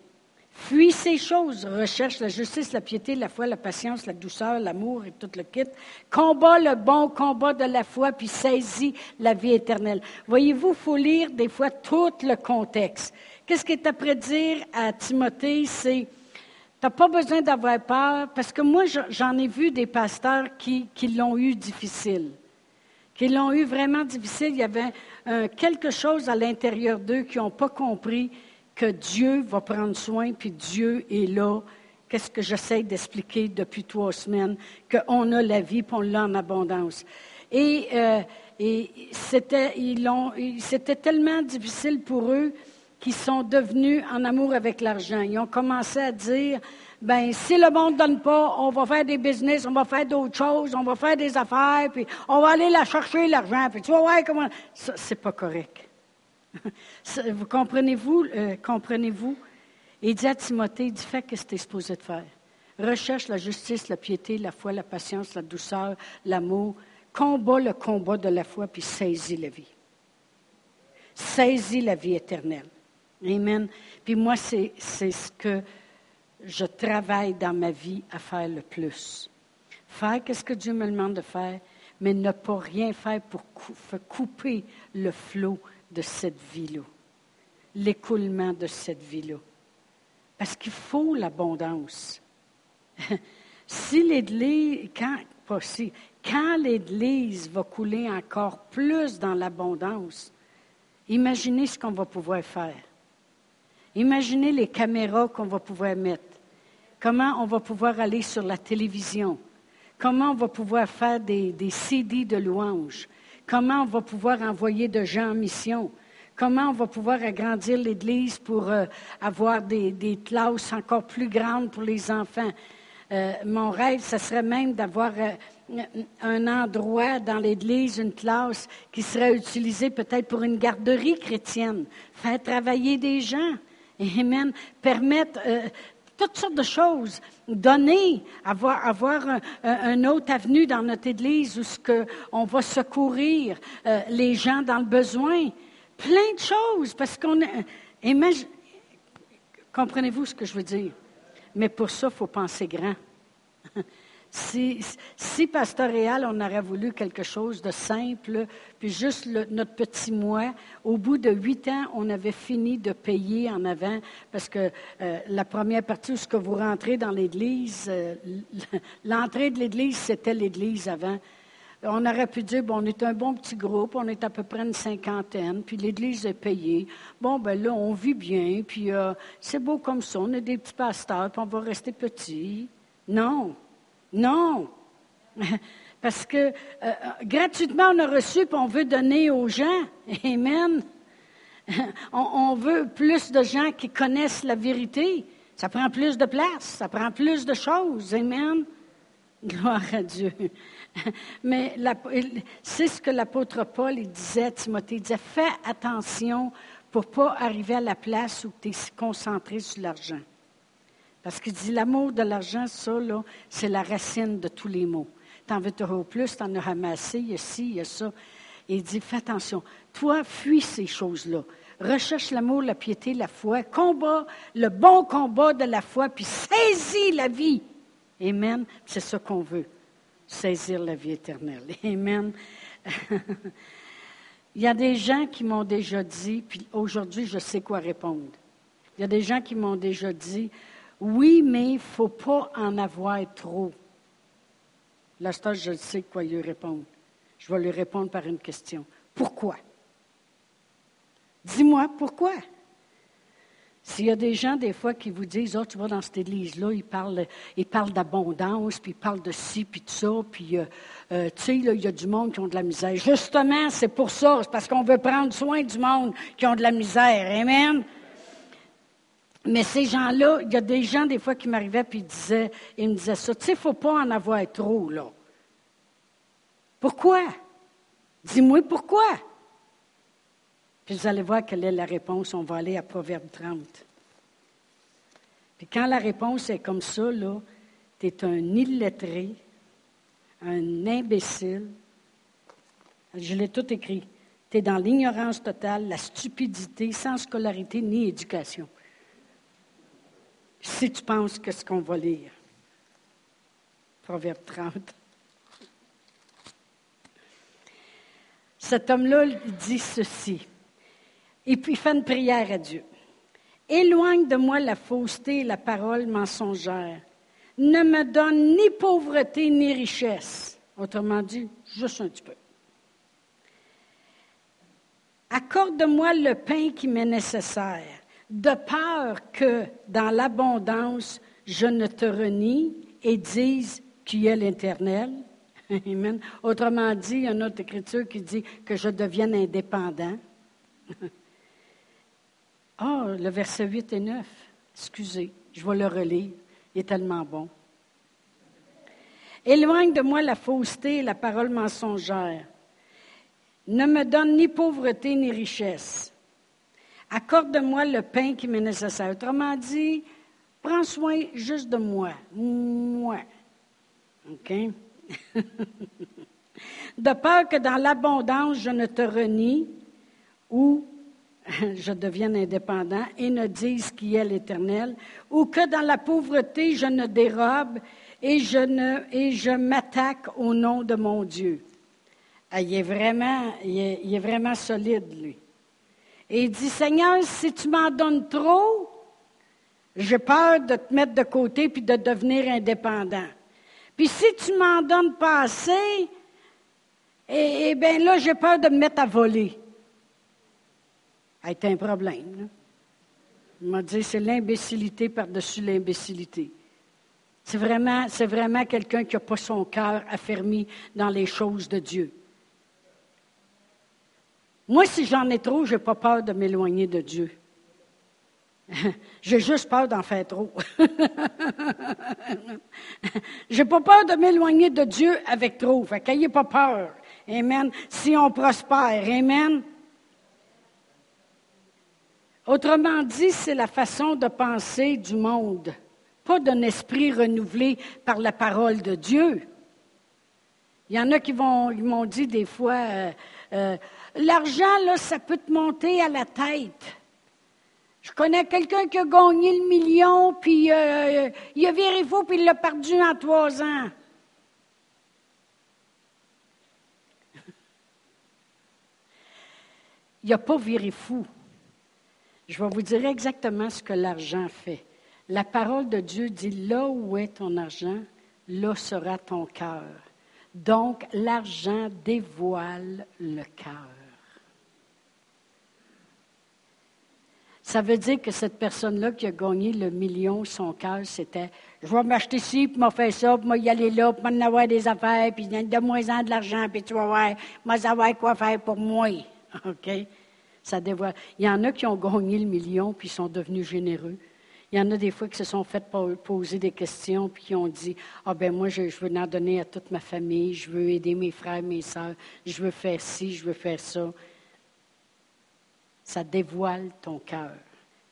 fuis ces choses, recherche la justice, la piété, la foi, la patience, la douceur, l'amour et tout le kit. Combat le bon combat de la foi, puis saisis la vie éternelle. Voyez-vous, il faut lire des fois tout le contexte. Qu'est-ce qu'il est à dire à Timothée? C'est tu n'as pas besoin d'avoir peur, parce que moi, j'en ai vu des pasteurs qui, l'ont eu difficile, qui l'ont eu vraiment difficile. Il y avait euh, quelque chose à l'intérieur d'eux qui n'ont pas compris que Dieu va prendre soin, puis Dieu est là. Qu'est-ce que j'essaie d'expliquer depuis trois semaines? Qu'on a la vie, puis on l'a en abondance. Et, euh, c'était, tellement difficile pour eux qui sont devenus en amour avec l'argent. Ils ont commencé à dire, ben si le monde ne donne pas, on va faire des business, on va faire d'autres choses, on va faire des affaires, puis on va aller la chercher l'argent. Puis tu vas voir comment c'est pas correct. Vous comprenez-vous euh, Comprenez-vous? Il dit à Timothée, fais ce que tu es supposé de faire. Recherche la justice, la piété, la foi, la patience, la douceur, l'amour. Combat le combat de la foi, puis saisis la vie. Saisis la vie éternelle. Amen. Puis moi, c'est ce que je travaille dans ma vie à faire le plus. Faire ce que Dieu me demande de faire, mais ne pas rien faire pour couper le flot de cette vie-là, l'écoulement de cette vie-là. Parce qu'il faut l'abondance. si l'Église, quand, l'Église va couler encore plus dans l'abondance, imaginez ce qu'on va pouvoir faire. Imaginez les caméras qu'on va pouvoir mettre. Comment on va pouvoir aller sur la télévision. Comment on va pouvoir faire des, CD de louanges. Comment on va pouvoir envoyer de gens en mission? Comment on va pouvoir agrandir l'Église pour euh, avoir des, classes encore plus grandes pour les enfants? Euh, mon rêve, ce serait même d'avoir euh, un endroit dans l'Église, une classe qui serait utilisée peut-être pour une garderie chrétienne, faire travailler des gens. Amen. Permettre toutes sortes de choses. Donner, avoir, avoir un, autre avenue dans notre Église où ce que on va secourir euh, les gens dans le besoin. Plein de choses, parce qu'on... Imagine, comprenez-vous ce que je veux dire? Mais pour ça, il faut penser grand. Si, si pastoréal, on aurait voulu quelque chose de simple, puis juste notre petit mois, au bout de huit ans, on avait fini de payer en avant, parce que euh, la première partie où ce que vous rentrez dans l'Église, euh, l'entrée de l'Église, c'était l'Église avant. On aurait pu dire, bon, on est un bon petit groupe, on est à peu près une cinquantaine, puis l'Église est payée. Bon, ben là, on vit bien, puis euh, c'est beau comme ça, on est des petits pasteurs, puis on va rester petits. Non, non. Parce que euh, gratuitement, on a reçu, puis on veut donner aux gens. Amen. on, veut plus de gens qui connaissent la vérité. Ça prend plus de place, ça prend plus de choses. Amen. Gloire à Dieu. Mais c'est ce que l'apôtre Paul disait Timothée. Il disait, fais attention pour ne pas arriver à la place où tu es concentré sur l'argent. Parce qu'il dit l'amour de l'argent, ça, là, c'est la racine de tous les maux. T'en veux toujours plus, t'en as ramassé, il y a ci, il y a ça. Il dit, fais attention, toi, fuis ces choses-là. Recherche l'amour, la piété, la foi, combat le bon combat de la foi, puis saisis la vie. Amen. C'est ce qu'on veut, saisir la vie éternelle. Amen. Il y a des gens qui m'ont déjà dit, puis aujourd'hui, je sais quoi répondre. Il y a des gens qui m'ont déjà dit, oui, mais il ne faut pas en avoir trop. Là, je sais quoi lui répondre. Je vais lui répondre par une question. Pourquoi? Dis-moi pourquoi. S'il y a des gens, des fois, qui vous disent, oh, tu vas dans cette église-là, ils parlent, ils parlent d'abondance, puis ils parlent de ci, puis de ça, puis, euh, euh, tu sais, il y a du monde qui ont de la misère. Justement, c'est pour ça, parce qu'on veut prendre soin du monde qui ont de la misère. Amen? Mais ces gens-là, il y a des gens, des fois, qui m'arrivaient, puis ils, disaient, ils me disaient ça. Tu sais, il ne faut pas en avoir trop, là. Pourquoi? Dis-moi pourquoi. Puis vous allez voir quelle est la réponse. On va aller à Proverbe 30. Puis quand la réponse est comme ça, là, tu es un illettré, un imbécile. Je l'ai tout écrit. Tu es dans l'ignorance totale, la stupidité, sans scolarité ni éducation. Si tu penses que ce qu'on va lire. Proverbe 30. Cet homme-là dit ceci. Et puis fait une prière à Dieu. Éloigne de moi la fausseté et la parole mensongère. Ne me donne ni pauvreté ni richesse. Autrement dit, juste un petit peu. Accorde-moi le pain qui m'est nécessaire, de peur que dans l'abondance je ne te renie et dise qui est l'Éternel. Amen. Autrement dit, il y a une autre écriture qui dit que je devienne indépendant. Ah, le verset 8 et 9. Excusez, je vais le relire. Il est tellement bon. Éloigne de moi la fausseté et la parole mensongère. Ne me donne ni pauvreté ni richesse. Accorde-moi le pain qui m'est nécessaire. Autrement dit, prends soin juste de moi. Moi. OK? de peur que dans l'abondance je ne te renie ou je devienne indépendant et ne dise qui est l'Éternel, ou que dans la pauvreté je ne dérobe et je, m'attaque au nom de mon Dieu. Ah, il, est vraiment, il, est, vraiment solide, lui. Et il dit, Seigneur, si tu m'en donnes trop, j'ai peur de te mettre de côté puis de devenir indépendant. Puis si tu m'en donnes pas assez, eh, eh bien là, j'ai peur de me mettre à voler été un problème. Il m'a dit, c'est l'imbécilité par-dessus l'imbécilité. C'est vraiment, c'est vraiment quelqu'un qui n'a pas son cœur affermi dans les choses de Dieu. Moi, si j'en ai trop, je n'ai pas peur de m'éloigner de Dieu. J'ai juste peur d'en faire trop. J'ai pas peur de m'éloigner de Dieu avec trop. Fait qu'ayez pas peur. Amen. Si on prospère. Amen. Autrement dit, c'est la façon de penser du monde, pas d'un esprit renouvelé par la parole de Dieu. Il y en a qui m'ont dit des fois, euh, euh, l'argent, là, ça peut te monter à la tête. Je connais quelqu'un qui a gagné le million, puis euh, il a viré fou, puis il l'a perdu en trois ans. il n'a pas viré fou. Je vais vous dire exactement ce que l'argent fait. La parole de Dieu dit, là où est ton argent, là sera ton cœur. Donc, l'argent dévoile le cœur. Ça veut dire que cette personne-là qui a gagné le million, son cœur, c'était je vais m'acheter ci, puis m'a fait ça, puis y aller là, puis m'en avoir des affaires, puis de moins en de l'argent, puis tu vas voir, moi, savoir quoi faire pour moi. OK? Ça. Il y en a qui ont gagné le million puis sont devenus généreux. Il y en a des fois qui se sont fait poser des questions puis qui ont dit Ah ben moi, je, veux en donner à toute ma famille, je veux aider mes frères, mes sœurs, je veux faire ci, je veux faire ça. Ça dévoile ton cœur.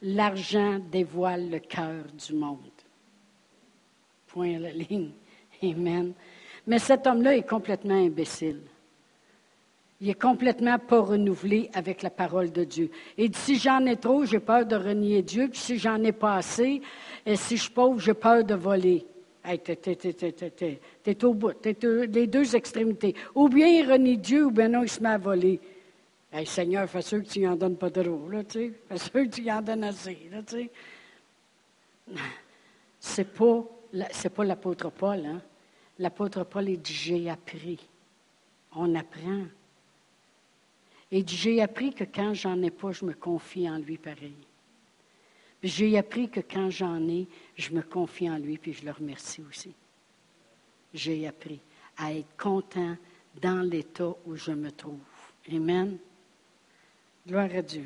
L'argent dévoile le cœur du monde. Point à la ligne. Amen. Mais cet homme-là est complètement imbécile. Il est complètement pas renouvelé avec la parole de Dieu. Et si j'en ai trop, j'ai peur de renier Dieu. Puis si j'en ai pas assez, et si je suis pauvre, j'ai peur de voler. Hey, t'es au bout. T'es les deux extrémités. Ou bien il renie Dieu, ou bien non, il se met à voler. Hey, Seigneur, fais sûr que tu n'en donnes pas trop, là, tu sais. Fais sûr que tu en donnes assez, là, tu. C'est pas, l'apôtre Paul, hein. L'apôtre Paul, il dit, j'ai appris. On apprend. Et j'ai appris que quand j'en ai pas, je me confie en lui pareil. J'ai appris que quand j'en ai, je me confie en lui, puis je le remercie aussi. J'ai appris à être content dans l'état où je me trouve. Amen. Gloire à Dieu.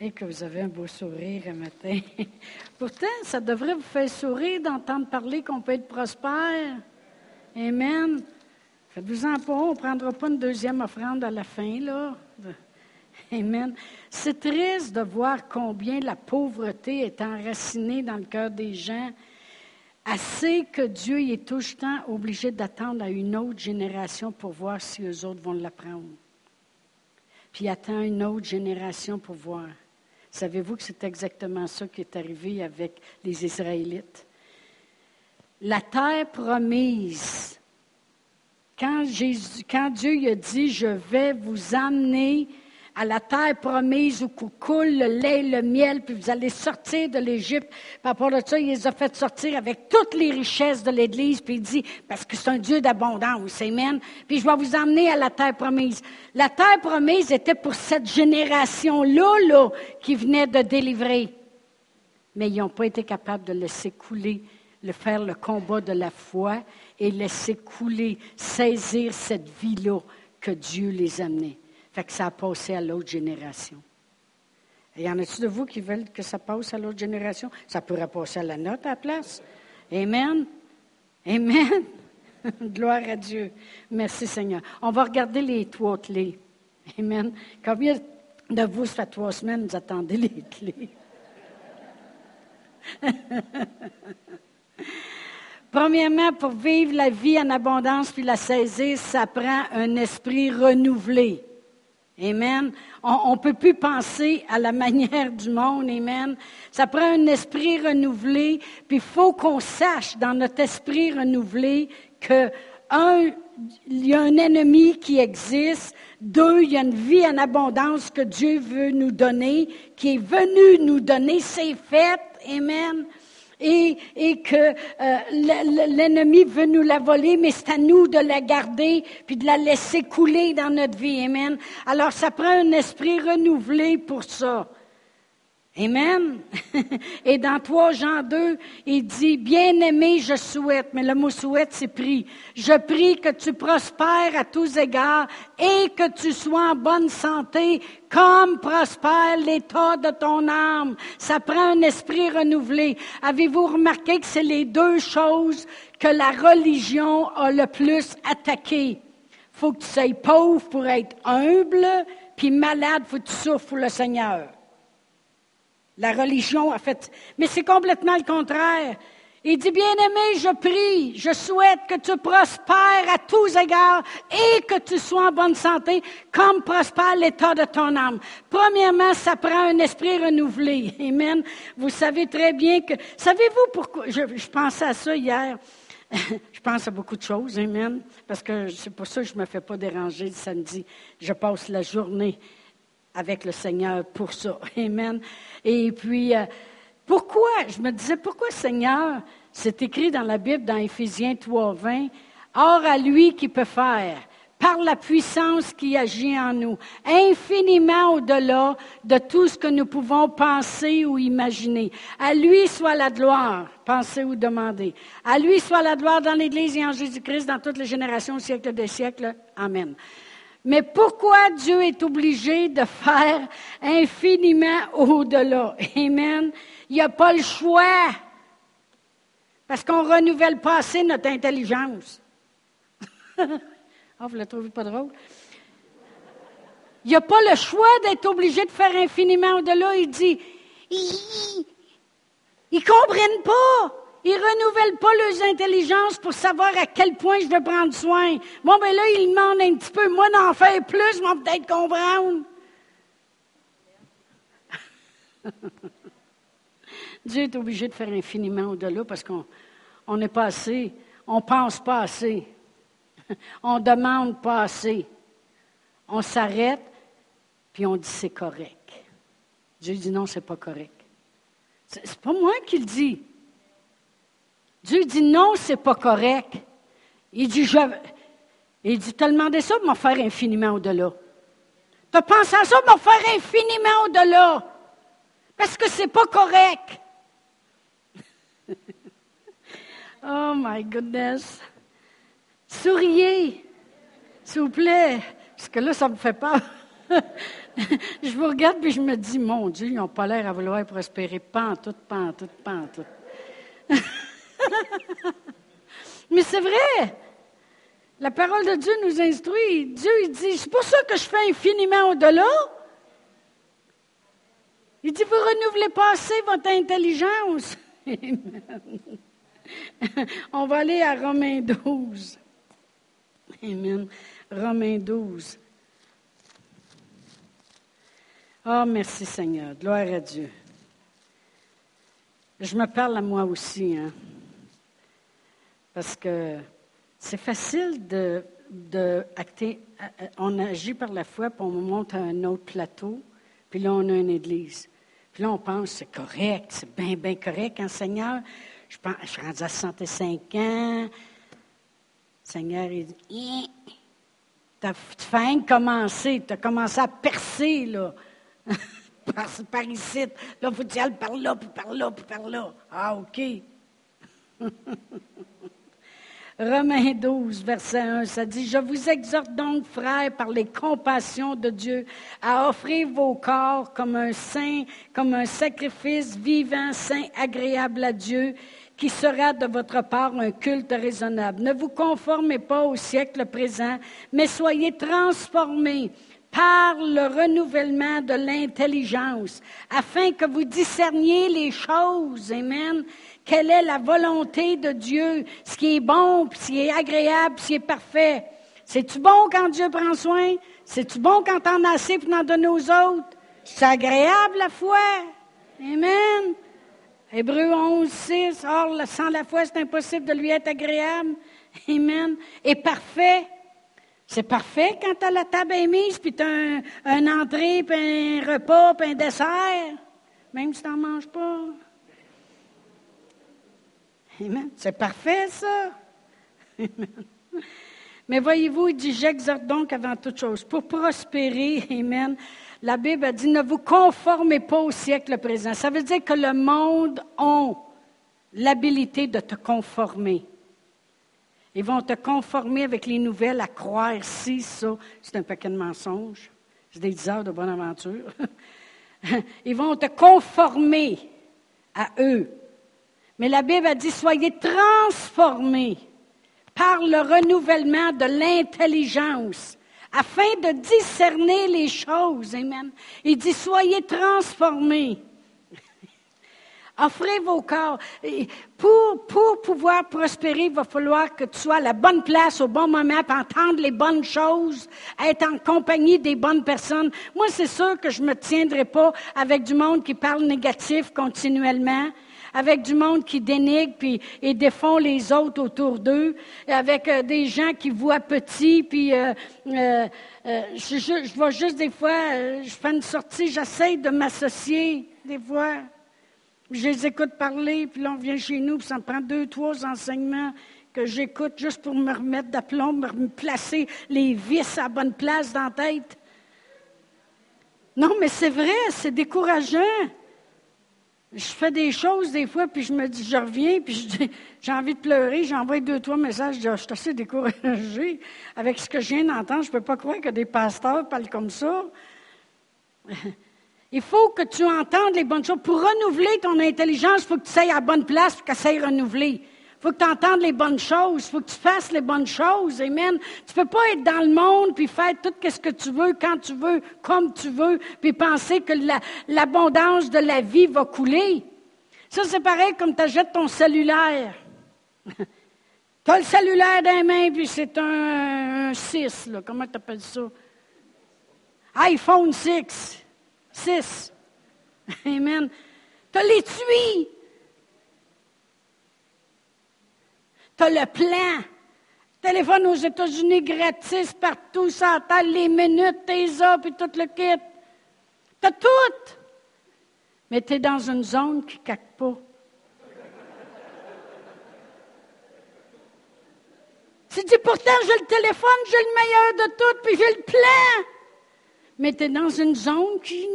Et que vous avez un beau sourire un matin. Pourtant, ça devrait vous faire sourire d'entendre parler qu'on peut être prospère. Amen. Faites-vous-en pas, on ne prendra pas une deuxième offrande à la fin, là. Amen. C'est triste de voir combien la pauvreté est enracinée dans le cœur des gens, assez que Dieu est tout le temps obligé d'attendre à une autre génération pour voir si eux autres vont l'apprendre. Puis attend une autre génération pour voir. Savez-vous que c'est exactement ça qui est arrivé avec les Israélites? La terre promise quand, Dieu a dit, je vais vous amener à la terre promise où coule le lait, le miel, puis vous allez sortir de l'Égypte. Par rapport à ça, il les a fait sortir avec toutes les richesses de l'Église, puis il dit, parce que c'est un Dieu d'abondance, amen. Puis je vais vous emmener à la terre promise. La terre promise était pour cette génération-là, là, qui venait de délivrer. Mais ils n'ont pas été capables de laisser couler, de faire le combat de la foi et laisser couler, saisir cette vie-là que Dieu les amenait. Fait que ça a passé à l'autre génération. Y en a-t-il de vous qui veulent que ça passe à l'autre génération? Ça pourrait passer à la nôtre à la place. Amen. Amen. Gloire à Dieu. Merci Seigneur. On va regarder les trois clés. Amen. Combien de vous, ça fait trois semaines, vous attendez les clés? Premièrement, pour vivre la vie en abondance puis la saisir, ça prend un esprit renouvelé. Amen. On ne peut plus penser à la manière du monde. Amen. Ça prend un esprit renouvelé. Puis il faut qu'on sache dans notre esprit renouvelé que, un, il y a un ennemi qui existe. Deux, il y a une vie en abondance que Dieu veut nous donner, qui est venu nous donner. C'est fait. Amen et, que euh, l'ennemi veut nous la voler, mais c'est à nous de la garder puis de la laisser couler dans notre vie. Amen. Alors ça prend un esprit renouvelé pour ça. Amen. Et dans 3 Jean 2, il dit, bien-aimé, je souhaite, mais le mot souhaite, c'est prie. Je prie que tu prospères à tous égards et que tu sois en bonne santé comme prospère l'état de ton âme. Ça prend un esprit renouvelé. Avez-vous remarqué que c'est les deux choses que la religion a le plus attaqué? Faut que tu sois pauvre pour être humble, puis malade, faut que tu souffres pour le Seigneur. La religion a fait. Mais c'est complètement le contraire. Il dit, bien-aimé, je prie, je souhaite que tu prospères à tous égards et que tu sois en bonne santé, comme prospère l'état de ton âme. Premièrement, ça prend un esprit renouvelé. Amen. Vous savez très bien que, savez-vous pourquoi, je, pensais à ça hier. je pense à beaucoup de choses, Amen. Parce que c'est pour ça que je ne me fais pas déranger le samedi. Je passe la journée avec le Seigneur pour ça. Amen. Et puis, euh, pourquoi, je me disais, pourquoi Seigneur, c'est écrit dans la Bible, dans Éphésiens 3, 20, Or à lui qui peut faire, par la puissance qui agit en nous, infiniment au-delà de tout ce que nous pouvons penser ou imaginer. À lui soit la gloire, penser ou demander. À lui soit la gloire dans l'Église et en Jésus-Christ, dans toutes les générations, siècle des siècles. Amen. Mais pourquoi Dieu est obligé de faire infiniment au-delà? Amen. Il n'y a pas le choix. Parce qu'on renouvelle pas assez notre intelligence. oh, vous ne la trouvez pas drôle? Il n'y a pas le choix d'être obligé de faire infiniment au-delà. Il dit, ils ne comprennent pas. Ils renouvellent pas leurs intelligences pour savoir à quel point je vais prendre soin. Bon, ben là, ils demandent un petit peu, moi d'en faire plus, moi peut-être comprendre. Dieu est obligé de faire infiniment au-delà parce qu'on n'est pas assez, on pense pas assez, on demande pas assez. On s'arrête, puis on dit c'est correct. Dieu dit non, c'est pas correct. C'est pas moi qui le dis. Dieu dit non, c'est pas correct. Il dit, je, il dit, t'as demandé ça, m'en faire infiniment au-delà. T'as pensé à ça, m'en faire infiniment au-delà. Parce que c'est pas correct. oh my goodness. Souriez, s'il vous plaît, parce que là, ça me fait peur. je vous regarde puis je me dis, mon Dieu, ils n'ont pas l'air à vouloir prospérer. Pantoute, pantoute, pantoute. Mais c'est vrai. La parole de Dieu nous instruit. Dieu, il dit, c'est pour ça que je fais infiniment au-delà. Il dit, vous renouvelez pas assez votre intelligence. On va aller à Romains 12. Amen. Romains 12. Oh, merci Seigneur. Gloire à Dieu. Je me parle à moi aussi, hein, parce que c'est facile de, de acter. Euh, on agit par la foi, puis on monte à un autre plateau, puis là, on a une église. Puis là, on pense, c'est correct, c'est bien, bien correct, hein, Seigneur. Je, pense, je suis rendu à 65 ans. Seigneur, il dit, tu as commencé, tu as commencé à percer, là. par, par, ici. Là, faut aller par là, puis par là, puis par là. Ah, OK. Romains 12, verset 1, ça dit, Je vous exhorte donc, frères, par les compassions de Dieu, à offrir vos corps comme un saint, comme un sacrifice vivant, saint, agréable à Dieu, qui sera de votre part un culte raisonnable. Ne vous conformez pas au siècle présent, mais soyez transformés par le renouvellement de l'intelligence, afin que vous discerniez les choses. Amen. Quelle est la volonté de Dieu, ce qui est bon, ce qui est agréable, ce qui est parfait. C'est-tu bon quand Dieu prend soin? C'est-tu bon quand t'en as assez pour en donner aux autres? C'est agréable la foi. Amen. Hébreu 11, 6. Or, sans la foi, c'est impossible de lui être agréable. Amen. Et parfait. C'est parfait quand as la table est mise, puis tu un, entrée, puis un repas, puis un dessert, même si tu n'en manges pas. Amen. C'est parfait, ça. Mais voyez-vous, il dit, j'exhorte donc avant toute chose, pour prospérer, Amen. La Bible a dit, ne vous conformez pas au siècle présent. Ça veut dire que le monde a l'habilité de te conformer. Ils vont te conformer avec les nouvelles, à croire si, ça. C'est un paquet de mensonges. C'est des heures de bonne aventure. Ils vont te conformer à eux. Mais la Bible a dit, soyez transformés par le renouvellement de l'intelligence afin de discerner les choses. Amen. Il dit, soyez transformés. Offrez vos corps. Pour, pour pouvoir prospérer, il va falloir que tu sois à la bonne place au bon moment pour entendre les bonnes choses, être en compagnie des bonnes personnes. Moi, c'est sûr que je ne me tiendrai pas avec du monde qui parle négatif continuellement avec du monde qui dénigre puis, et défend les autres autour d'eux, avec euh, des gens qui voient petit, puis euh, euh, je, vois juste des fois, je fais une sortie, j'essaie de m'associer des fois. Je les écoute parler, puis là, on vient chez nous, puis ça me prend deux, trois enseignements que j'écoute juste pour me remettre d'aplomb, me placer les vis à bonne place dans la tête. Non, mais c'est vrai, c'est décourageant. Je fais des choses des fois, puis je me dis, je reviens, puis j'ai envie de pleurer, j'envoie deux, trois messages, je dis, ah, je suis assez découragée avec ce que je viens d'entendre. Je ne peux pas croire que des pasteurs parlent comme ça. Il faut que tu entendes les bonnes choses. Pour renouveler ton intelligence, il faut que tu sois à la bonne place pour qu'elle soit renouvelée. Faut que tu entendes les bonnes choses. Il faut que tu fasses les bonnes choses. Amen. Tu peux pas être dans le monde puis faire tout ce que tu veux, quand tu veux, comme tu veux, puis penser que l'abondance de la vie va couler. Ça, c'est pareil comme tu achètes ton cellulaire. tu as le cellulaire dans les mains, puis c'est un, 6, là. comment tu appelles ça? iPhone 6. 6. Amen. Tu as l'étui. Tu as le plan. Téléphone aux États-Unis gratis partout, ça les minutes, tes heures, puis tout le kit. Tu as tout. Mais tu es dans une zone qui ne caque pas. Tu dis pourtant, j'ai le téléphone, j'ai le meilleur de tout, puis j'ai le plan. Mais tu es dans une zone qui,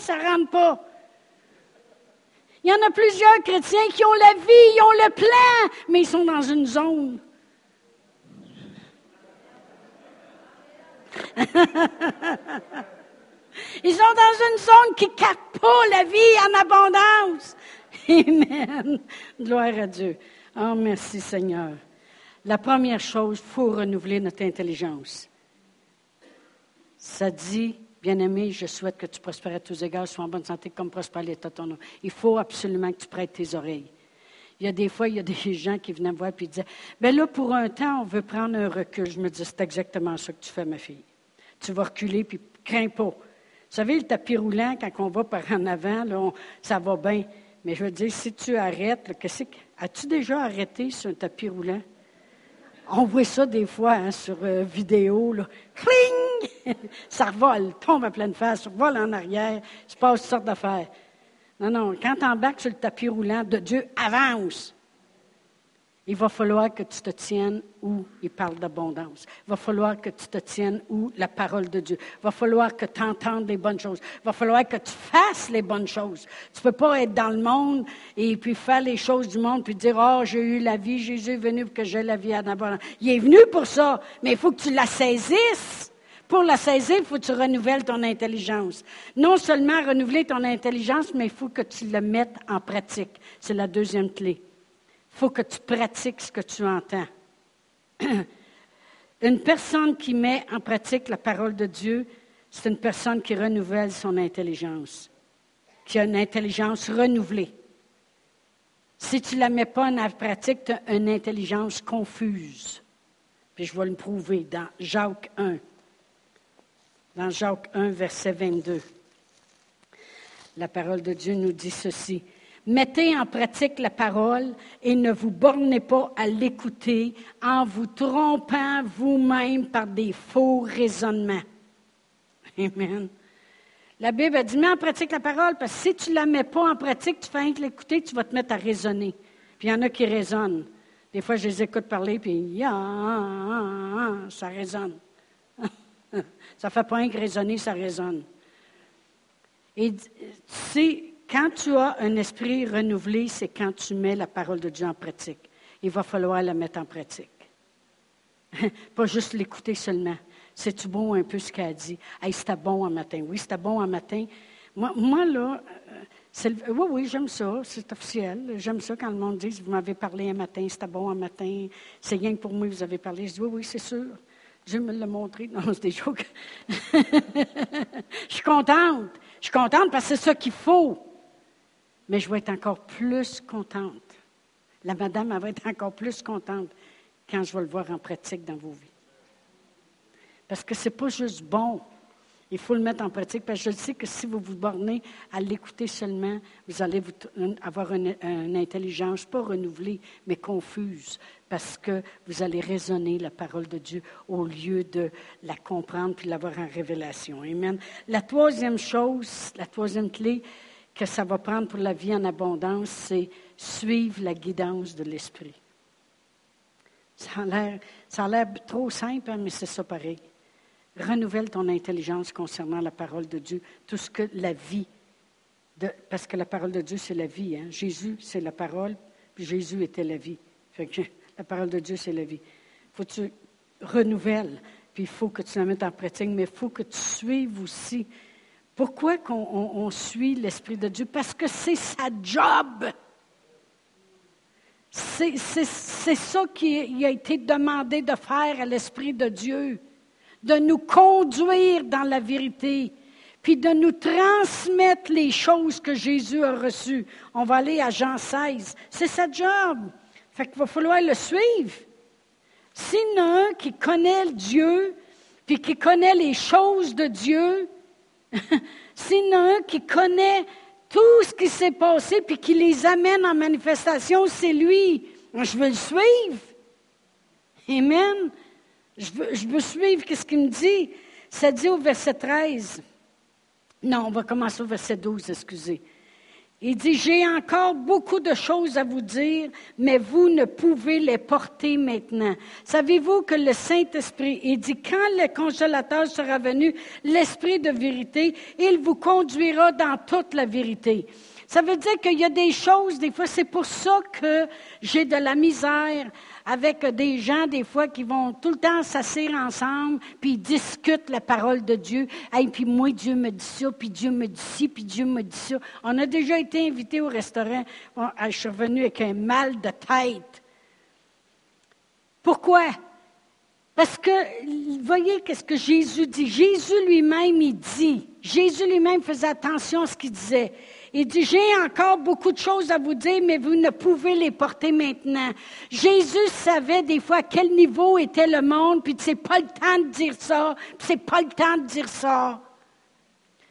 ça ne rentre pas. Il y en a plusieurs chrétiens qui ont la vie, ils ont le plan, mais ils sont dans une zone. ils sont dans une zone qui ne capte pas la vie en abondance. Amen. Gloire à Dieu. Oh, merci Seigneur. La première chose, il faut renouveler notre intelligence. Ça dit, bien-aimé, je souhaite que tu prospères à tous égards, sois en bonne santé comme prospère l'état ton nom. Il faut absolument que tu prêtes tes oreilles. Il y a des fois, il y a des gens qui venaient me voir et disaient Bien là, pour un temps, on veut prendre un recul. Je me dis C'est exactement ça que tu fais, ma fille. Tu vas reculer, puis crains pas. Vous savez, le tapis roulant, quand on va par en avant, là, ça va bien. Mais je veux dire, si tu arrêtes, qu'est-ce que. As-tu déjà arrêté sur un tapis roulant? On voit ça des fois hein, sur euh, vidéo. Là. Cling! ça revole, tombe à pleine face, vole en arrière, il se passe toutes sortes d'affaires. Non, non, quand tu embarques sur le tapis roulant de Dieu, avance. Il va falloir que tu te tiennes où il parle d'abondance. Il va falloir que tu te tiennes où la parole de Dieu. Il va falloir que tu entendes les bonnes choses. Il va falloir que tu fasses les bonnes choses. Tu ne peux pas être dans le monde et puis faire les choses du monde puis dire, oh, j'ai eu la vie, Jésus est venu pour que j'ai la vie en abondance. Il est venu pour ça, mais il faut que tu la saisisses. Pour la saisir, il faut que tu renouvelles ton intelligence. Non seulement renouveler ton intelligence, mais il faut que tu le mettes en pratique. C'est la deuxième clé. Il faut que tu pratiques ce que tu entends. Une personne qui met en pratique la parole de Dieu, c'est une personne qui renouvelle son intelligence, qui a une intelligence renouvelée. Si tu ne la mets pas en pratique, tu as une intelligence confuse. Puis je vais le prouver dans Jacques 1. Dans Jacques 1, verset 22. La parole de Dieu nous dit ceci. Mettez en pratique la parole et ne vous bornez pas à l'écouter en vous trompant vous-même par des faux raisonnements. Amen. La Bible a dit, mets en pratique la parole, parce que si tu ne la mets pas en pratique, tu fais rien que l'écouter, tu vas te mettre à raisonner. Puis il y en a qui raisonnent. Des fois, je les écoute parler, puis ça résonne. ça ne fait pas rien que raisonner, ça résonne. Et sais, quand tu as un esprit renouvelé, c'est quand tu mets la parole de Dieu en pratique. Il va falloir la mettre en pratique. Pas juste l'écouter seulement. C'est-tu bon un peu ce qu'elle a dit? Hey, c'était bon un matin. Oui, c'était bon un matin. Moi, là, euh, oui, oui, j'aime ça, c'est officiel. J'aime ça quand le monde dit, vous m'avez parlé un matin, c'était bon un matin, c'est rien que pour moi vous avez parlé. Je dis, oui, oui, c'est sûr. Dieu me l'a montré. Non, c'est des choses Je suis contente. Je suis contente parce que c'est ça qu'il faut mais je vais être encore plus contente. La madame elle va être encore plus contente quand je vais le voir en pratique dans vos vies. Parce que ce n'est pas juste bon. Il faut le mettre en pratique, parce que je sais que si vous vous bornez à l'écouter seulement, vous allez avoir une, une, intelligence pas renouvelée, mais confuse, parce que vous allez raisonner la parole de Dieu au lieu de la comprendre puis l'avoir en révélation. Amen. La troisième chose, la troisième clé, que ça va prendre pour la vie en abondance, c'est suivre la guidance de l'Esprit. Ça a l'air trop simple, hein, mais c'est ça pareil. Renouvelle ton intelligence concernant la parole de Dieu, tout ce que la vie, parce que la parole de Dieu, c'est la vie. Hein. Jésus, c'est la parole, puis Jésus était la vie. la parole de Dieu, c'est la vie. Faut que tu renouvelles, puis il faut que tu la mettes en pratique, mais il faut que tu suives aussi pourquoi qu'on suit l'Esprit de Dieu? Parce que c'est sa job. C'est ça qui a été demandé de faire à l'Esprit de Dieu, de nous conduire dans la vérité, puis de nous transmettre les choses que Jésus a reçues. On va aller à Jean 16. C'est sa job. Fait qu'il va falloir le suivre. S'il y un qui connaît Dieu, puis qui connaît les choses de Dieu, s'il y en a un qui connaît tout ce qui s'est passé, puis qui les amène en manifestation, c'est lui. Je veux le suivre. Amen. Je veux, je veux suivre ce qu'il me dit? Ça dit au verset 13. Non, on va commencer au verset 12, excusez. Il dit, j'ai encore beaucoup de choses à vous dire, mais vous ne pouvez les porter maintenant. Savez-vous que le Saint-Esprit, il dit, quand le consolateur sera venu, l'Esprit de vérité, il vous conduira dans toute la vérité. Ça veut dire qu'il y a des choses, des fois, c'est pour ça que j'ai de la misère avec des gens, des fois, qui vont tout le temps s'asseoir ensemble, puis ils discutent la parole de Dieu. Et puis moi, Dieu me dit ça, puis Dieu me dit ci, puis Dieu me dit ça. On a déjà été invités au restaurant. je suis revenue avec un mal de tête. Pourquoi? Parce que, voyez qu'est-ce que Jésus dit. Jésus lui-même, il dit. Jésus lui-même faisait attention à ce qu'il disait. Il dit, j'ai encore beaucoup de choses à vous dire, mais vous ne pouvez les porter maintenant. Jésus savait des fois à quel niveau était le monde, puis c'est pas le temps de dire ça, puis c'est pas le temps de dire ça.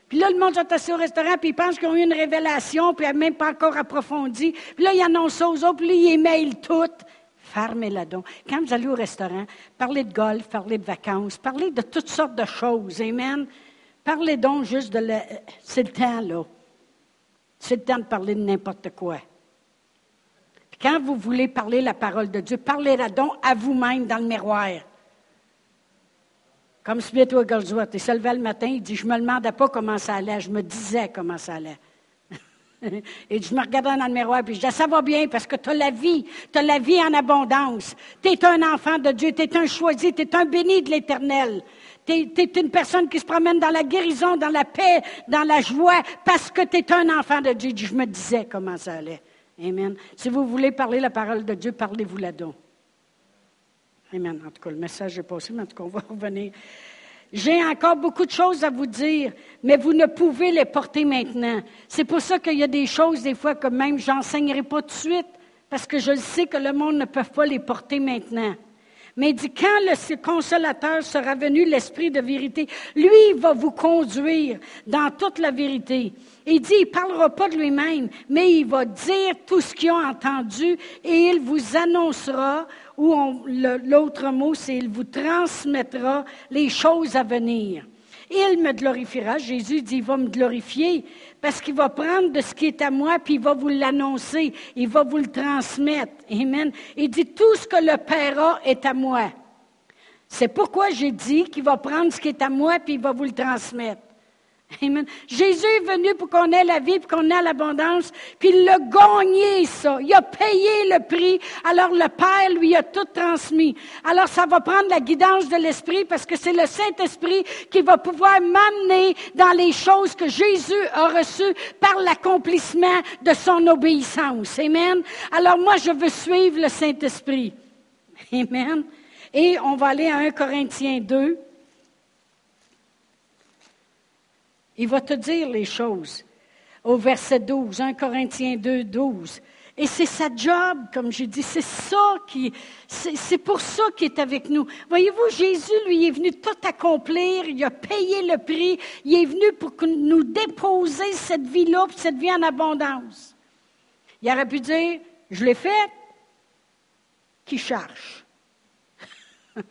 Puis là, le monde est assis au restaurant, puis ils pensent qu'ils ont eu une révélation, puis n'ont même pas encore approfondi. Puis là, ils annoncent ça aux autres, puis là, ils émaillent tout. Fermez-la donc. Quand vous allez au restaurant, parlez de golf, parlez de vacances, parlez de toutes sortes de choses. Amen. Parlez donc juste de... La... C'est le temps, là. C'est le temps de parler de n'importe quoi. quand vous voulez parler la parole de Dieu, parlez-la donc à vous-même dans le miroir. Comme Smith Wigglesworth, il se levait le matin, il dit, je me demandais pas comment ça allait, je me disais comment ça allait. Et je me regardais dans le miroir, puis je disais, ça va bien parce que tu as la vie, tu as la vie en abondance. Tu es un enfant de Dieu, tu es un choisi, tu es un béni de l'Éternel. Tu es, une personne qui se promène dans la guérison, dans la paix, dans la joie, parce que tu es un enfant de Dieu. Je me disais comment ça allait. Amen. Si vous voulez parler la parole de Dieu, parlez-vous là-dedans. Amen. En tout cas, le message est passé, mais en tout cas, on va revenir. J'ai encore beaucoup de choses à vous dire, mais vous ne pouvez les porter maintenant. C'est pour ça qu'il y a des choses, des fois, que même j'enseignerai pas tout de suite, parce que je sais que le monde ne peut pas les porter maintenant. Mais il dit, quand le consolateur sera venu, l'Esprit de vérité, lui, va vous conduire dans toute la vérité. Il dit, il ne parlera pas de lui-même, mais il va dire tout ce qu'il a entendu et il vous annoncera, ou l'autre mot, c'est il vous transmettra les choses à venir. Il me glorifiera. Jésus dit, il va me glorifier parce qu'il va prendre de ce qui est à moi, puis il va vous l'annoncer, il va vous le transmettre. Amen. Il dit, tout ce que le Père a est à moi. C'est pourquoi j'ai dit qu'il va prendre ce qui est à moi, puis il va vous le transmettre. Amen. Jésus est venu pour qu'on ait la vie, pour qu'on ait l'abondance, puis il a gagné ça. Il a payé le prix. Alors le Père lui a tout transmis. Alors ça va prendre la guidance de l'Esprit parce que c'est le Saint-Esprit qui va pouvoir m'amener dans les choses que Jésus a reçues par l'accomplissement de son obéissance. Amen. Alors moi, je veux suivre le Saint-Esprit. Amen. Et on va aller à 1 Corinthiens 2. Il va te dire les choses. Au verset 12, 1 Corinthiens 2, 12. Et c'est sa job, comme j'ai dit, c'est ça qui, c'est pour ça qu'il est avec nous. Voyez-vous, Jésus, lui, est venu tout accomplir, il a payé le prix, il est venu pour nous déposer cette vie-là, cette vie en abondance. Il aurait pu dire, je l'ai fait, qui cherche?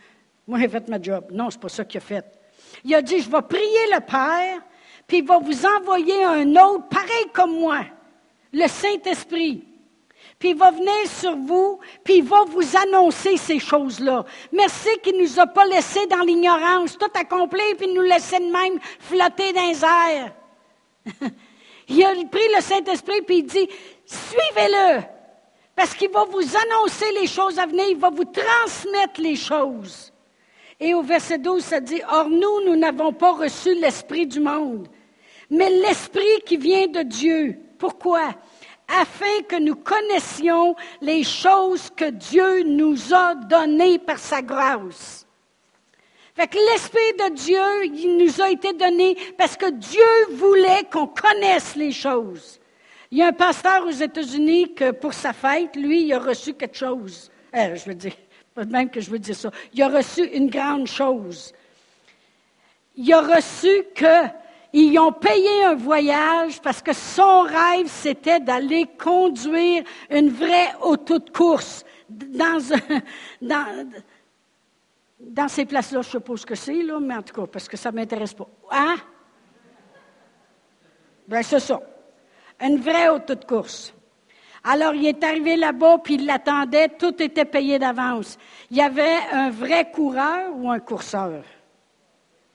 Moi, j'ai fait ma job. Non, c'est pas ça qu'il a fait. Il a dit, je vais prier le Père, puis il va vous envoyer un autre, pareil comme moi, le Saint-Esprit. Puis il va venir sur vous, puis il va vous annoncer ces choses-là. Merci qu'il ne nous a pas laissés dans l'ignorance, tout accompli, puis nous laisser de même flotter dans les airs. il a pris le Saint-Esprit, puis il dit, suivez-le, parce qu'il va vous annoncer les choses à venir, il va vous transmettre les choses. Et au verset 12, ça dit, Or nous, nous n'avons pas reçu l'Esprit du monde, mais l'Esprit qui vient de Dieu. Pourquoi? Afin que nous connaissions les choses que Dieu nous a données par sa grâce. Fait que l'Esprit de Dieu, il nous a été donné parce que Dieu voulait qu'on connaisse les choses. Il y a un pasteur aux États-Unis que pour sa fête, lui, il a reçu quelque chose. Euh, je veux dire, pas de même que je veux dire ça. Il a reçu une grande chose. Il a reçu qu'ils ont payé un voyage parce que son rêve, c'était d'aller conduire une vraie auto de course dans, dans, dans ces places-là, je suppose que c'est, là, mais en tout cas, parce que ça ne m'intéresse pas. Hein? Ben, c'est ça. Une vraie auto de course. Alors, il est arrivé là-bas, puis il l'attendait, tout était payé d'avance. Il y avait un vrai coureur ou un courseur?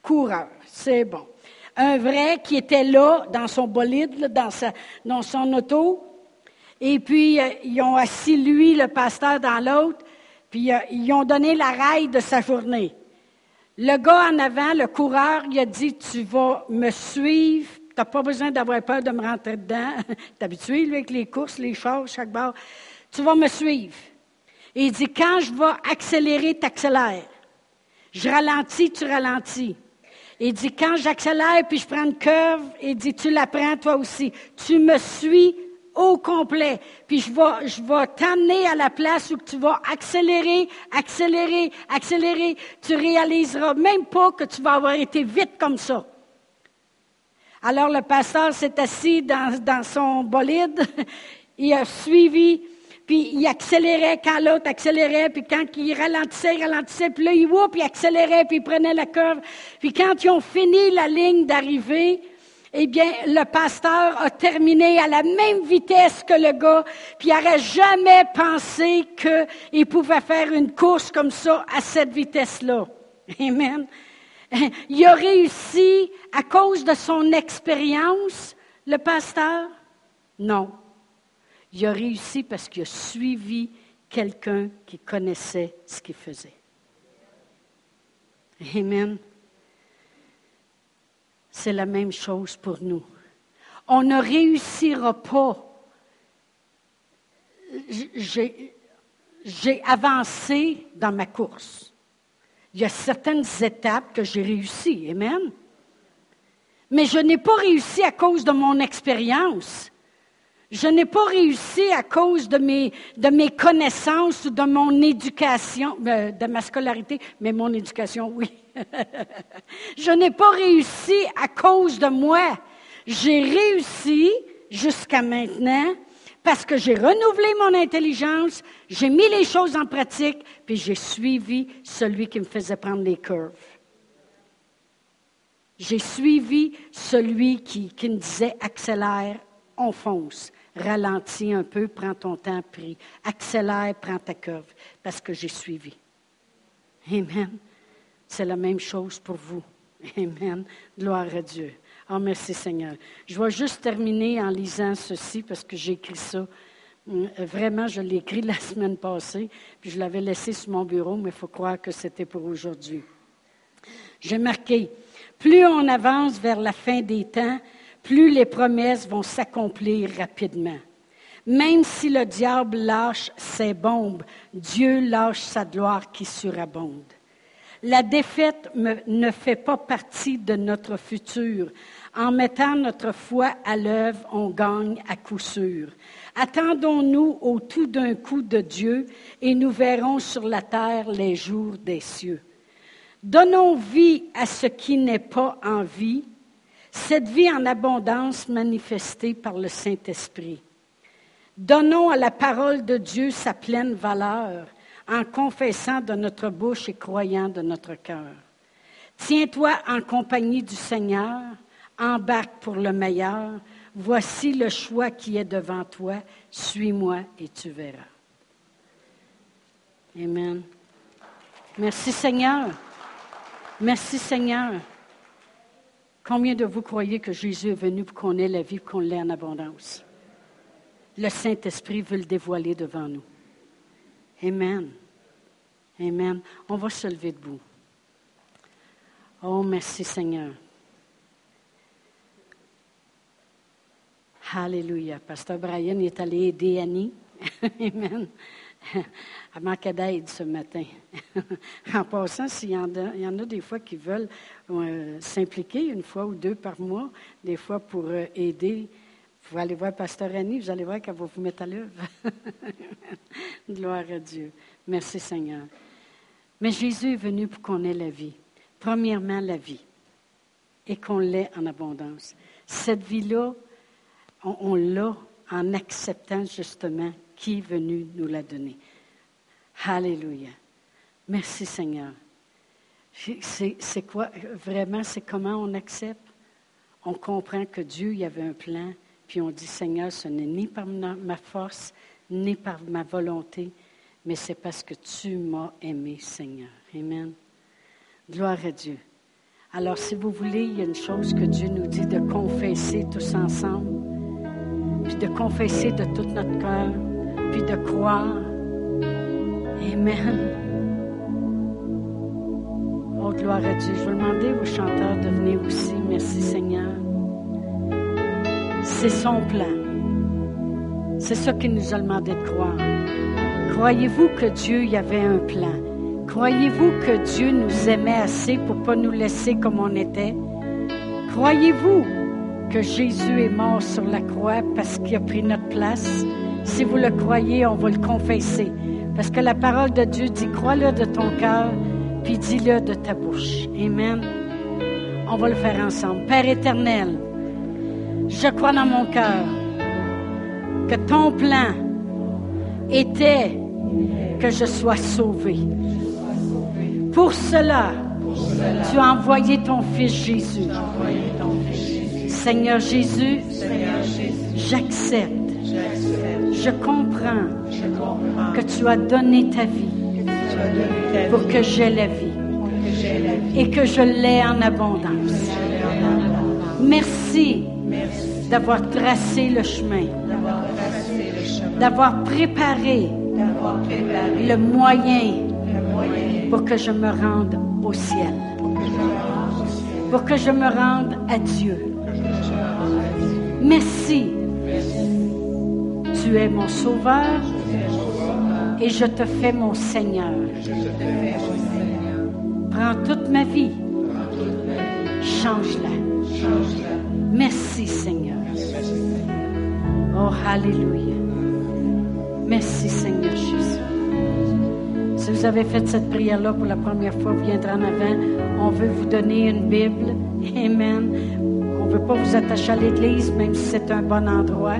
Coureur, c'est bon. Un vrai qui était là, dans son bolide, dans, son auto. Et puis, euh, ils ont assis lui, le pasteur, dans l'autre. Puis euh, ils ont donné la raille de sa journée. Le gars en avant, le coureur, il a dit Tu vas me suivre, tu n'as pas besoin d'avoir peur de me rentrer dedans. tu habitué, lui, avec les courses, les chars, chaque bord. Tu vas me suivre. Et il dit Quand je vais accélérer, tu accélères. Je ralentis, tu ralentis. Il dit Quand j'accélère puis je prends une curve, il dit Tu la prends toi aussi. Tu me suis au complet. Puis je vais, je t'amener à la place où tu vas accélérer, accélérer, accélérer. Tu réaliseras même pas que tu vas avoir été vite comme ça. Alors le pasteur s'est assis dans, dans son bolide, il a suivi, puis il accélérait quand l'autre accélérait, puis quand il ralentissait, il ralentissait, puis là il whoop, il accélérait, puis il prenait la curve. Puis quand ils ont fini la ligne d'arrivée, eh bien, le pasteur a terminé à la même vitesse que le gars, puis il n'aurait jamais pensé qu'il pouvait faire une course comme ça à cette vitesse-là. Amen. Il a réussi à cause de son expérience, le pasteur? Non. Il a réussi parce qu'il a suivi quelqu'un qui connaissait ce qu'il faisait. Amen c'est la même chose pour nous. On ne réussira pas. J'ai avancé dans ma course. Il y a certaines étapes que j'ai réussies, Amen. Mais je n'ai pas réussi à cause de mon expérience. Je n'ai pas réussi à cause de mes, connaissances ou de mon éducation, euh, de ma scolarité, mais mon éducation, oui. je n'ai pas réussi à cause de moi. J'ai réussi jusqu'à maintenant parce que j'ai renouvelé mon intelligence, j'ai mis les choses en pratique, puis j'ai suivi celui qui me faisait prendre les curves. J'ai suivi celui qui, qui me disait accélère, on fonce ralentis un peu, prends ton temps, prie. Accélère, prends ta curve, parce que j'ai suivi. Amen. C'est la même chose pour vous. Amen. Gloire à Dieu. Oh, merci Seigneur. Je vais juste terminer en lisant ceci parce que j'ai écrit ça. Hum, vraiment, je l'ai écrit la semaine passée, puis je l'avais laissé sur mon bureau, mais il faut croire que c'était pour aujourd'hui. J'ai marqué, plus on avance vers la fin des temps, plus les promesses vont s'accomplir rapidement. Même si le diable lâche ses bombes, Dieu lâche sa gloire qui surabonde. La défaite ne fait pas partie de notre futur. En mettant notre foi à l'œuvre, on gagne à coup sûr. Attendons-nous au tout d'un coup de Dieu et nous verrons sur la terre les jours des cieux. Donnons vie à ce qui n'est pas en vie cette vie en abondance manifestée par le Saint-Esprit. Donnons à la parole de Dieu sa pleine valeur en confessant de notre bouche et croyant de notre cœur. Tiens-toi en compagnie du Seigneur, embarque pour le meilleur. Voici le choix qui est devant toi. Suis-moi et tu verras. Amen. Merci Seigneur. Merci Seigneur. Combien de vous croyez que Jésus est venu pour qu'on ait la vie, qu'on l'ait en abondance? Le Saint-Esprit veut le dévoiler devant nous. Amen. Amen. On va se lever debout. Oh, merci Seigneur. Alléluia. Pasteur Brian est allé aider Annie. Amen. Elle manquait d'aide ce matin. en passant, s'il y, en a des fois qui veulent euh, s'impliquer une fois ou deux par mois, des fois pour euh, aider, vous allez voir Pasteur Annie, vous allez voir qu'elle va vous mettre à l'œuvre. Gloire à Dieu. Merci Seigneur. Mais Jésus est venu pour qu'on ait la vie. Premièrement, la vie. Et qu'on l'ait en abondance. Cette vie-là, on l'a en acceptant justement qui est venu nous la donner. Alléluia. Merci Seigneur. C'est quoi, vraiment, c'est comment on accepte? On comprend que Dieu, il y avait un plan, puis on dit, Seigneur, ce n'est ni par ma force, ni par ma volonté, mais c'est parce que tu m'as aimé, Seigneur. Amen. Gloire à Dieu. Alors, si vous voulez, il y a une chose que Dieu nous dit de confesser tous ensemble, puis de confesser de tout notre cœur, puis de croire Amen. Oh, gloire à Dieu. Je vais demander aux chanteurs de venir aussi. Merci Seigneur. C'est son plan. C'est ça qu'il nous a demandé de croire. Croyez-vous que Dieu y avait un plan? Croyez-vous que Dieu nous aimait assez pour ne pas nous laisser comme on était? Croyez-vous que Jésus est mort sur la croix parce qu'il a pris notre place? Si vous le croyez, on va le confesser. Parce que la parole de Dieu dit, crois-le de ton cœur, puis dis-le de ta bouche. Amen. On va le faire ensemble. Père éternel, je crois dans mon cœur que ton plan était que je sois sauvé. Pour cela, tu as envoyé ton Fils Jésus. Seigneur Jésus, j'accepte je comprends que tu as donné ta vie pour que j'ai la vie et que je l'ai en abondance. Merci d'avoir tracé le chemin, d'avoir préparé le moyen pour que je me rende au ciel, pour que je me rende à Dieu. Merci tu es mon sauveur et je te fais mon Seigneur. Prends toute ma vie. Change-la. Merci Seigneur. Oh, Alléluia. Merci Seigneur Jésus. Si vous avez fait cette prière-là pour la première fois, vous viendrez en avant. On veut vous donner une Bible. Amen. On ne veut pas vous attacher à l'Église, même si c'est un bon endroit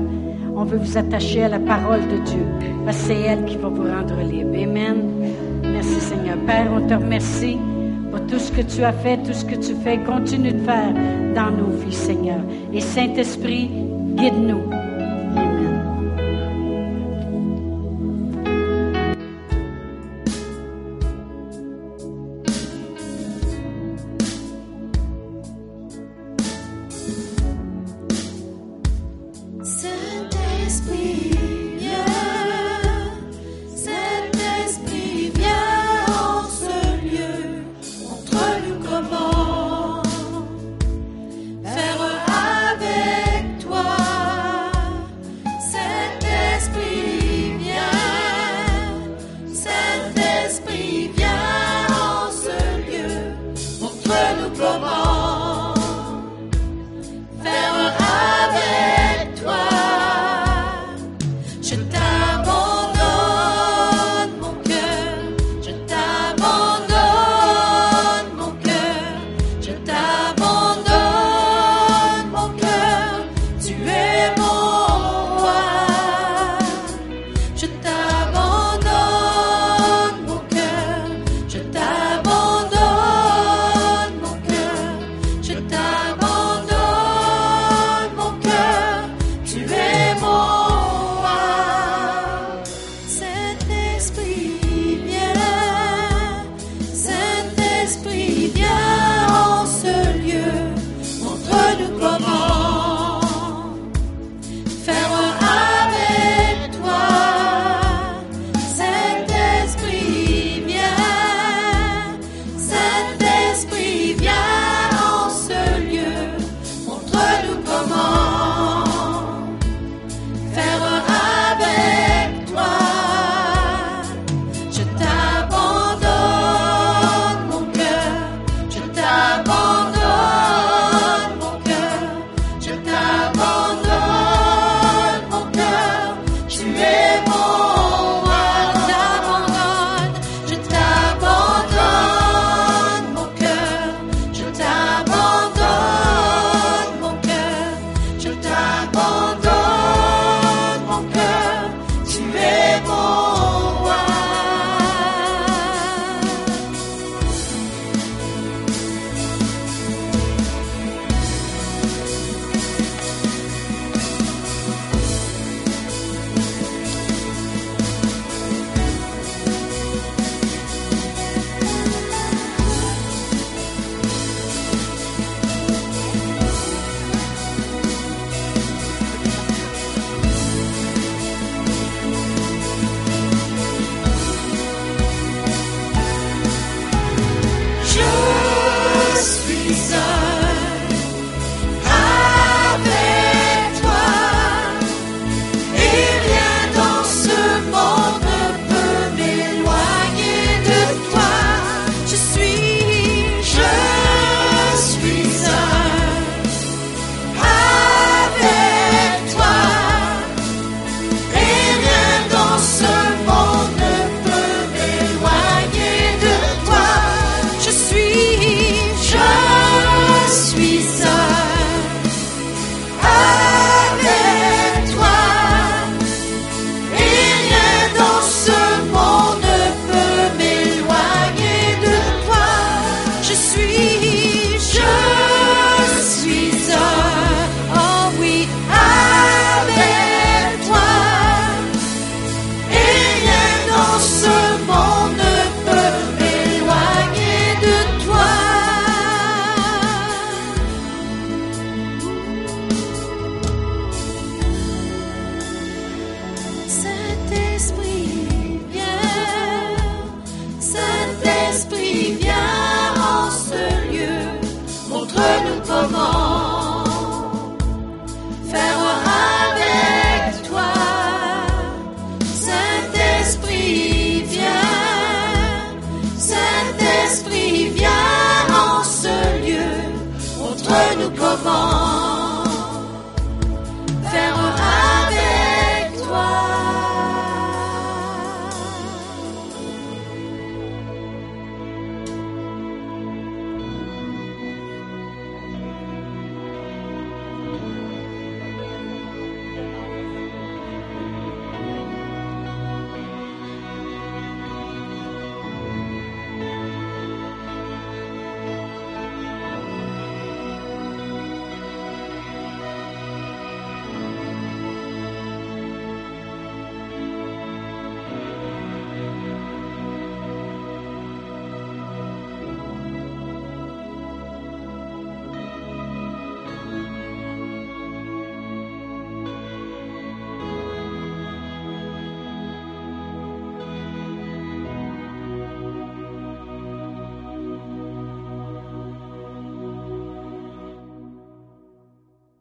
on veut vous attacher à la parole de Dieu, parce c'est elle qui va vous rendre libre. Amen. Merci Seigneur. Père, on te remercie pour tout ce que tu as fait, tout ce que tu fais. Continue de faire dans nos vies, Seigneur. Et Saint-Esprit, guide-nous.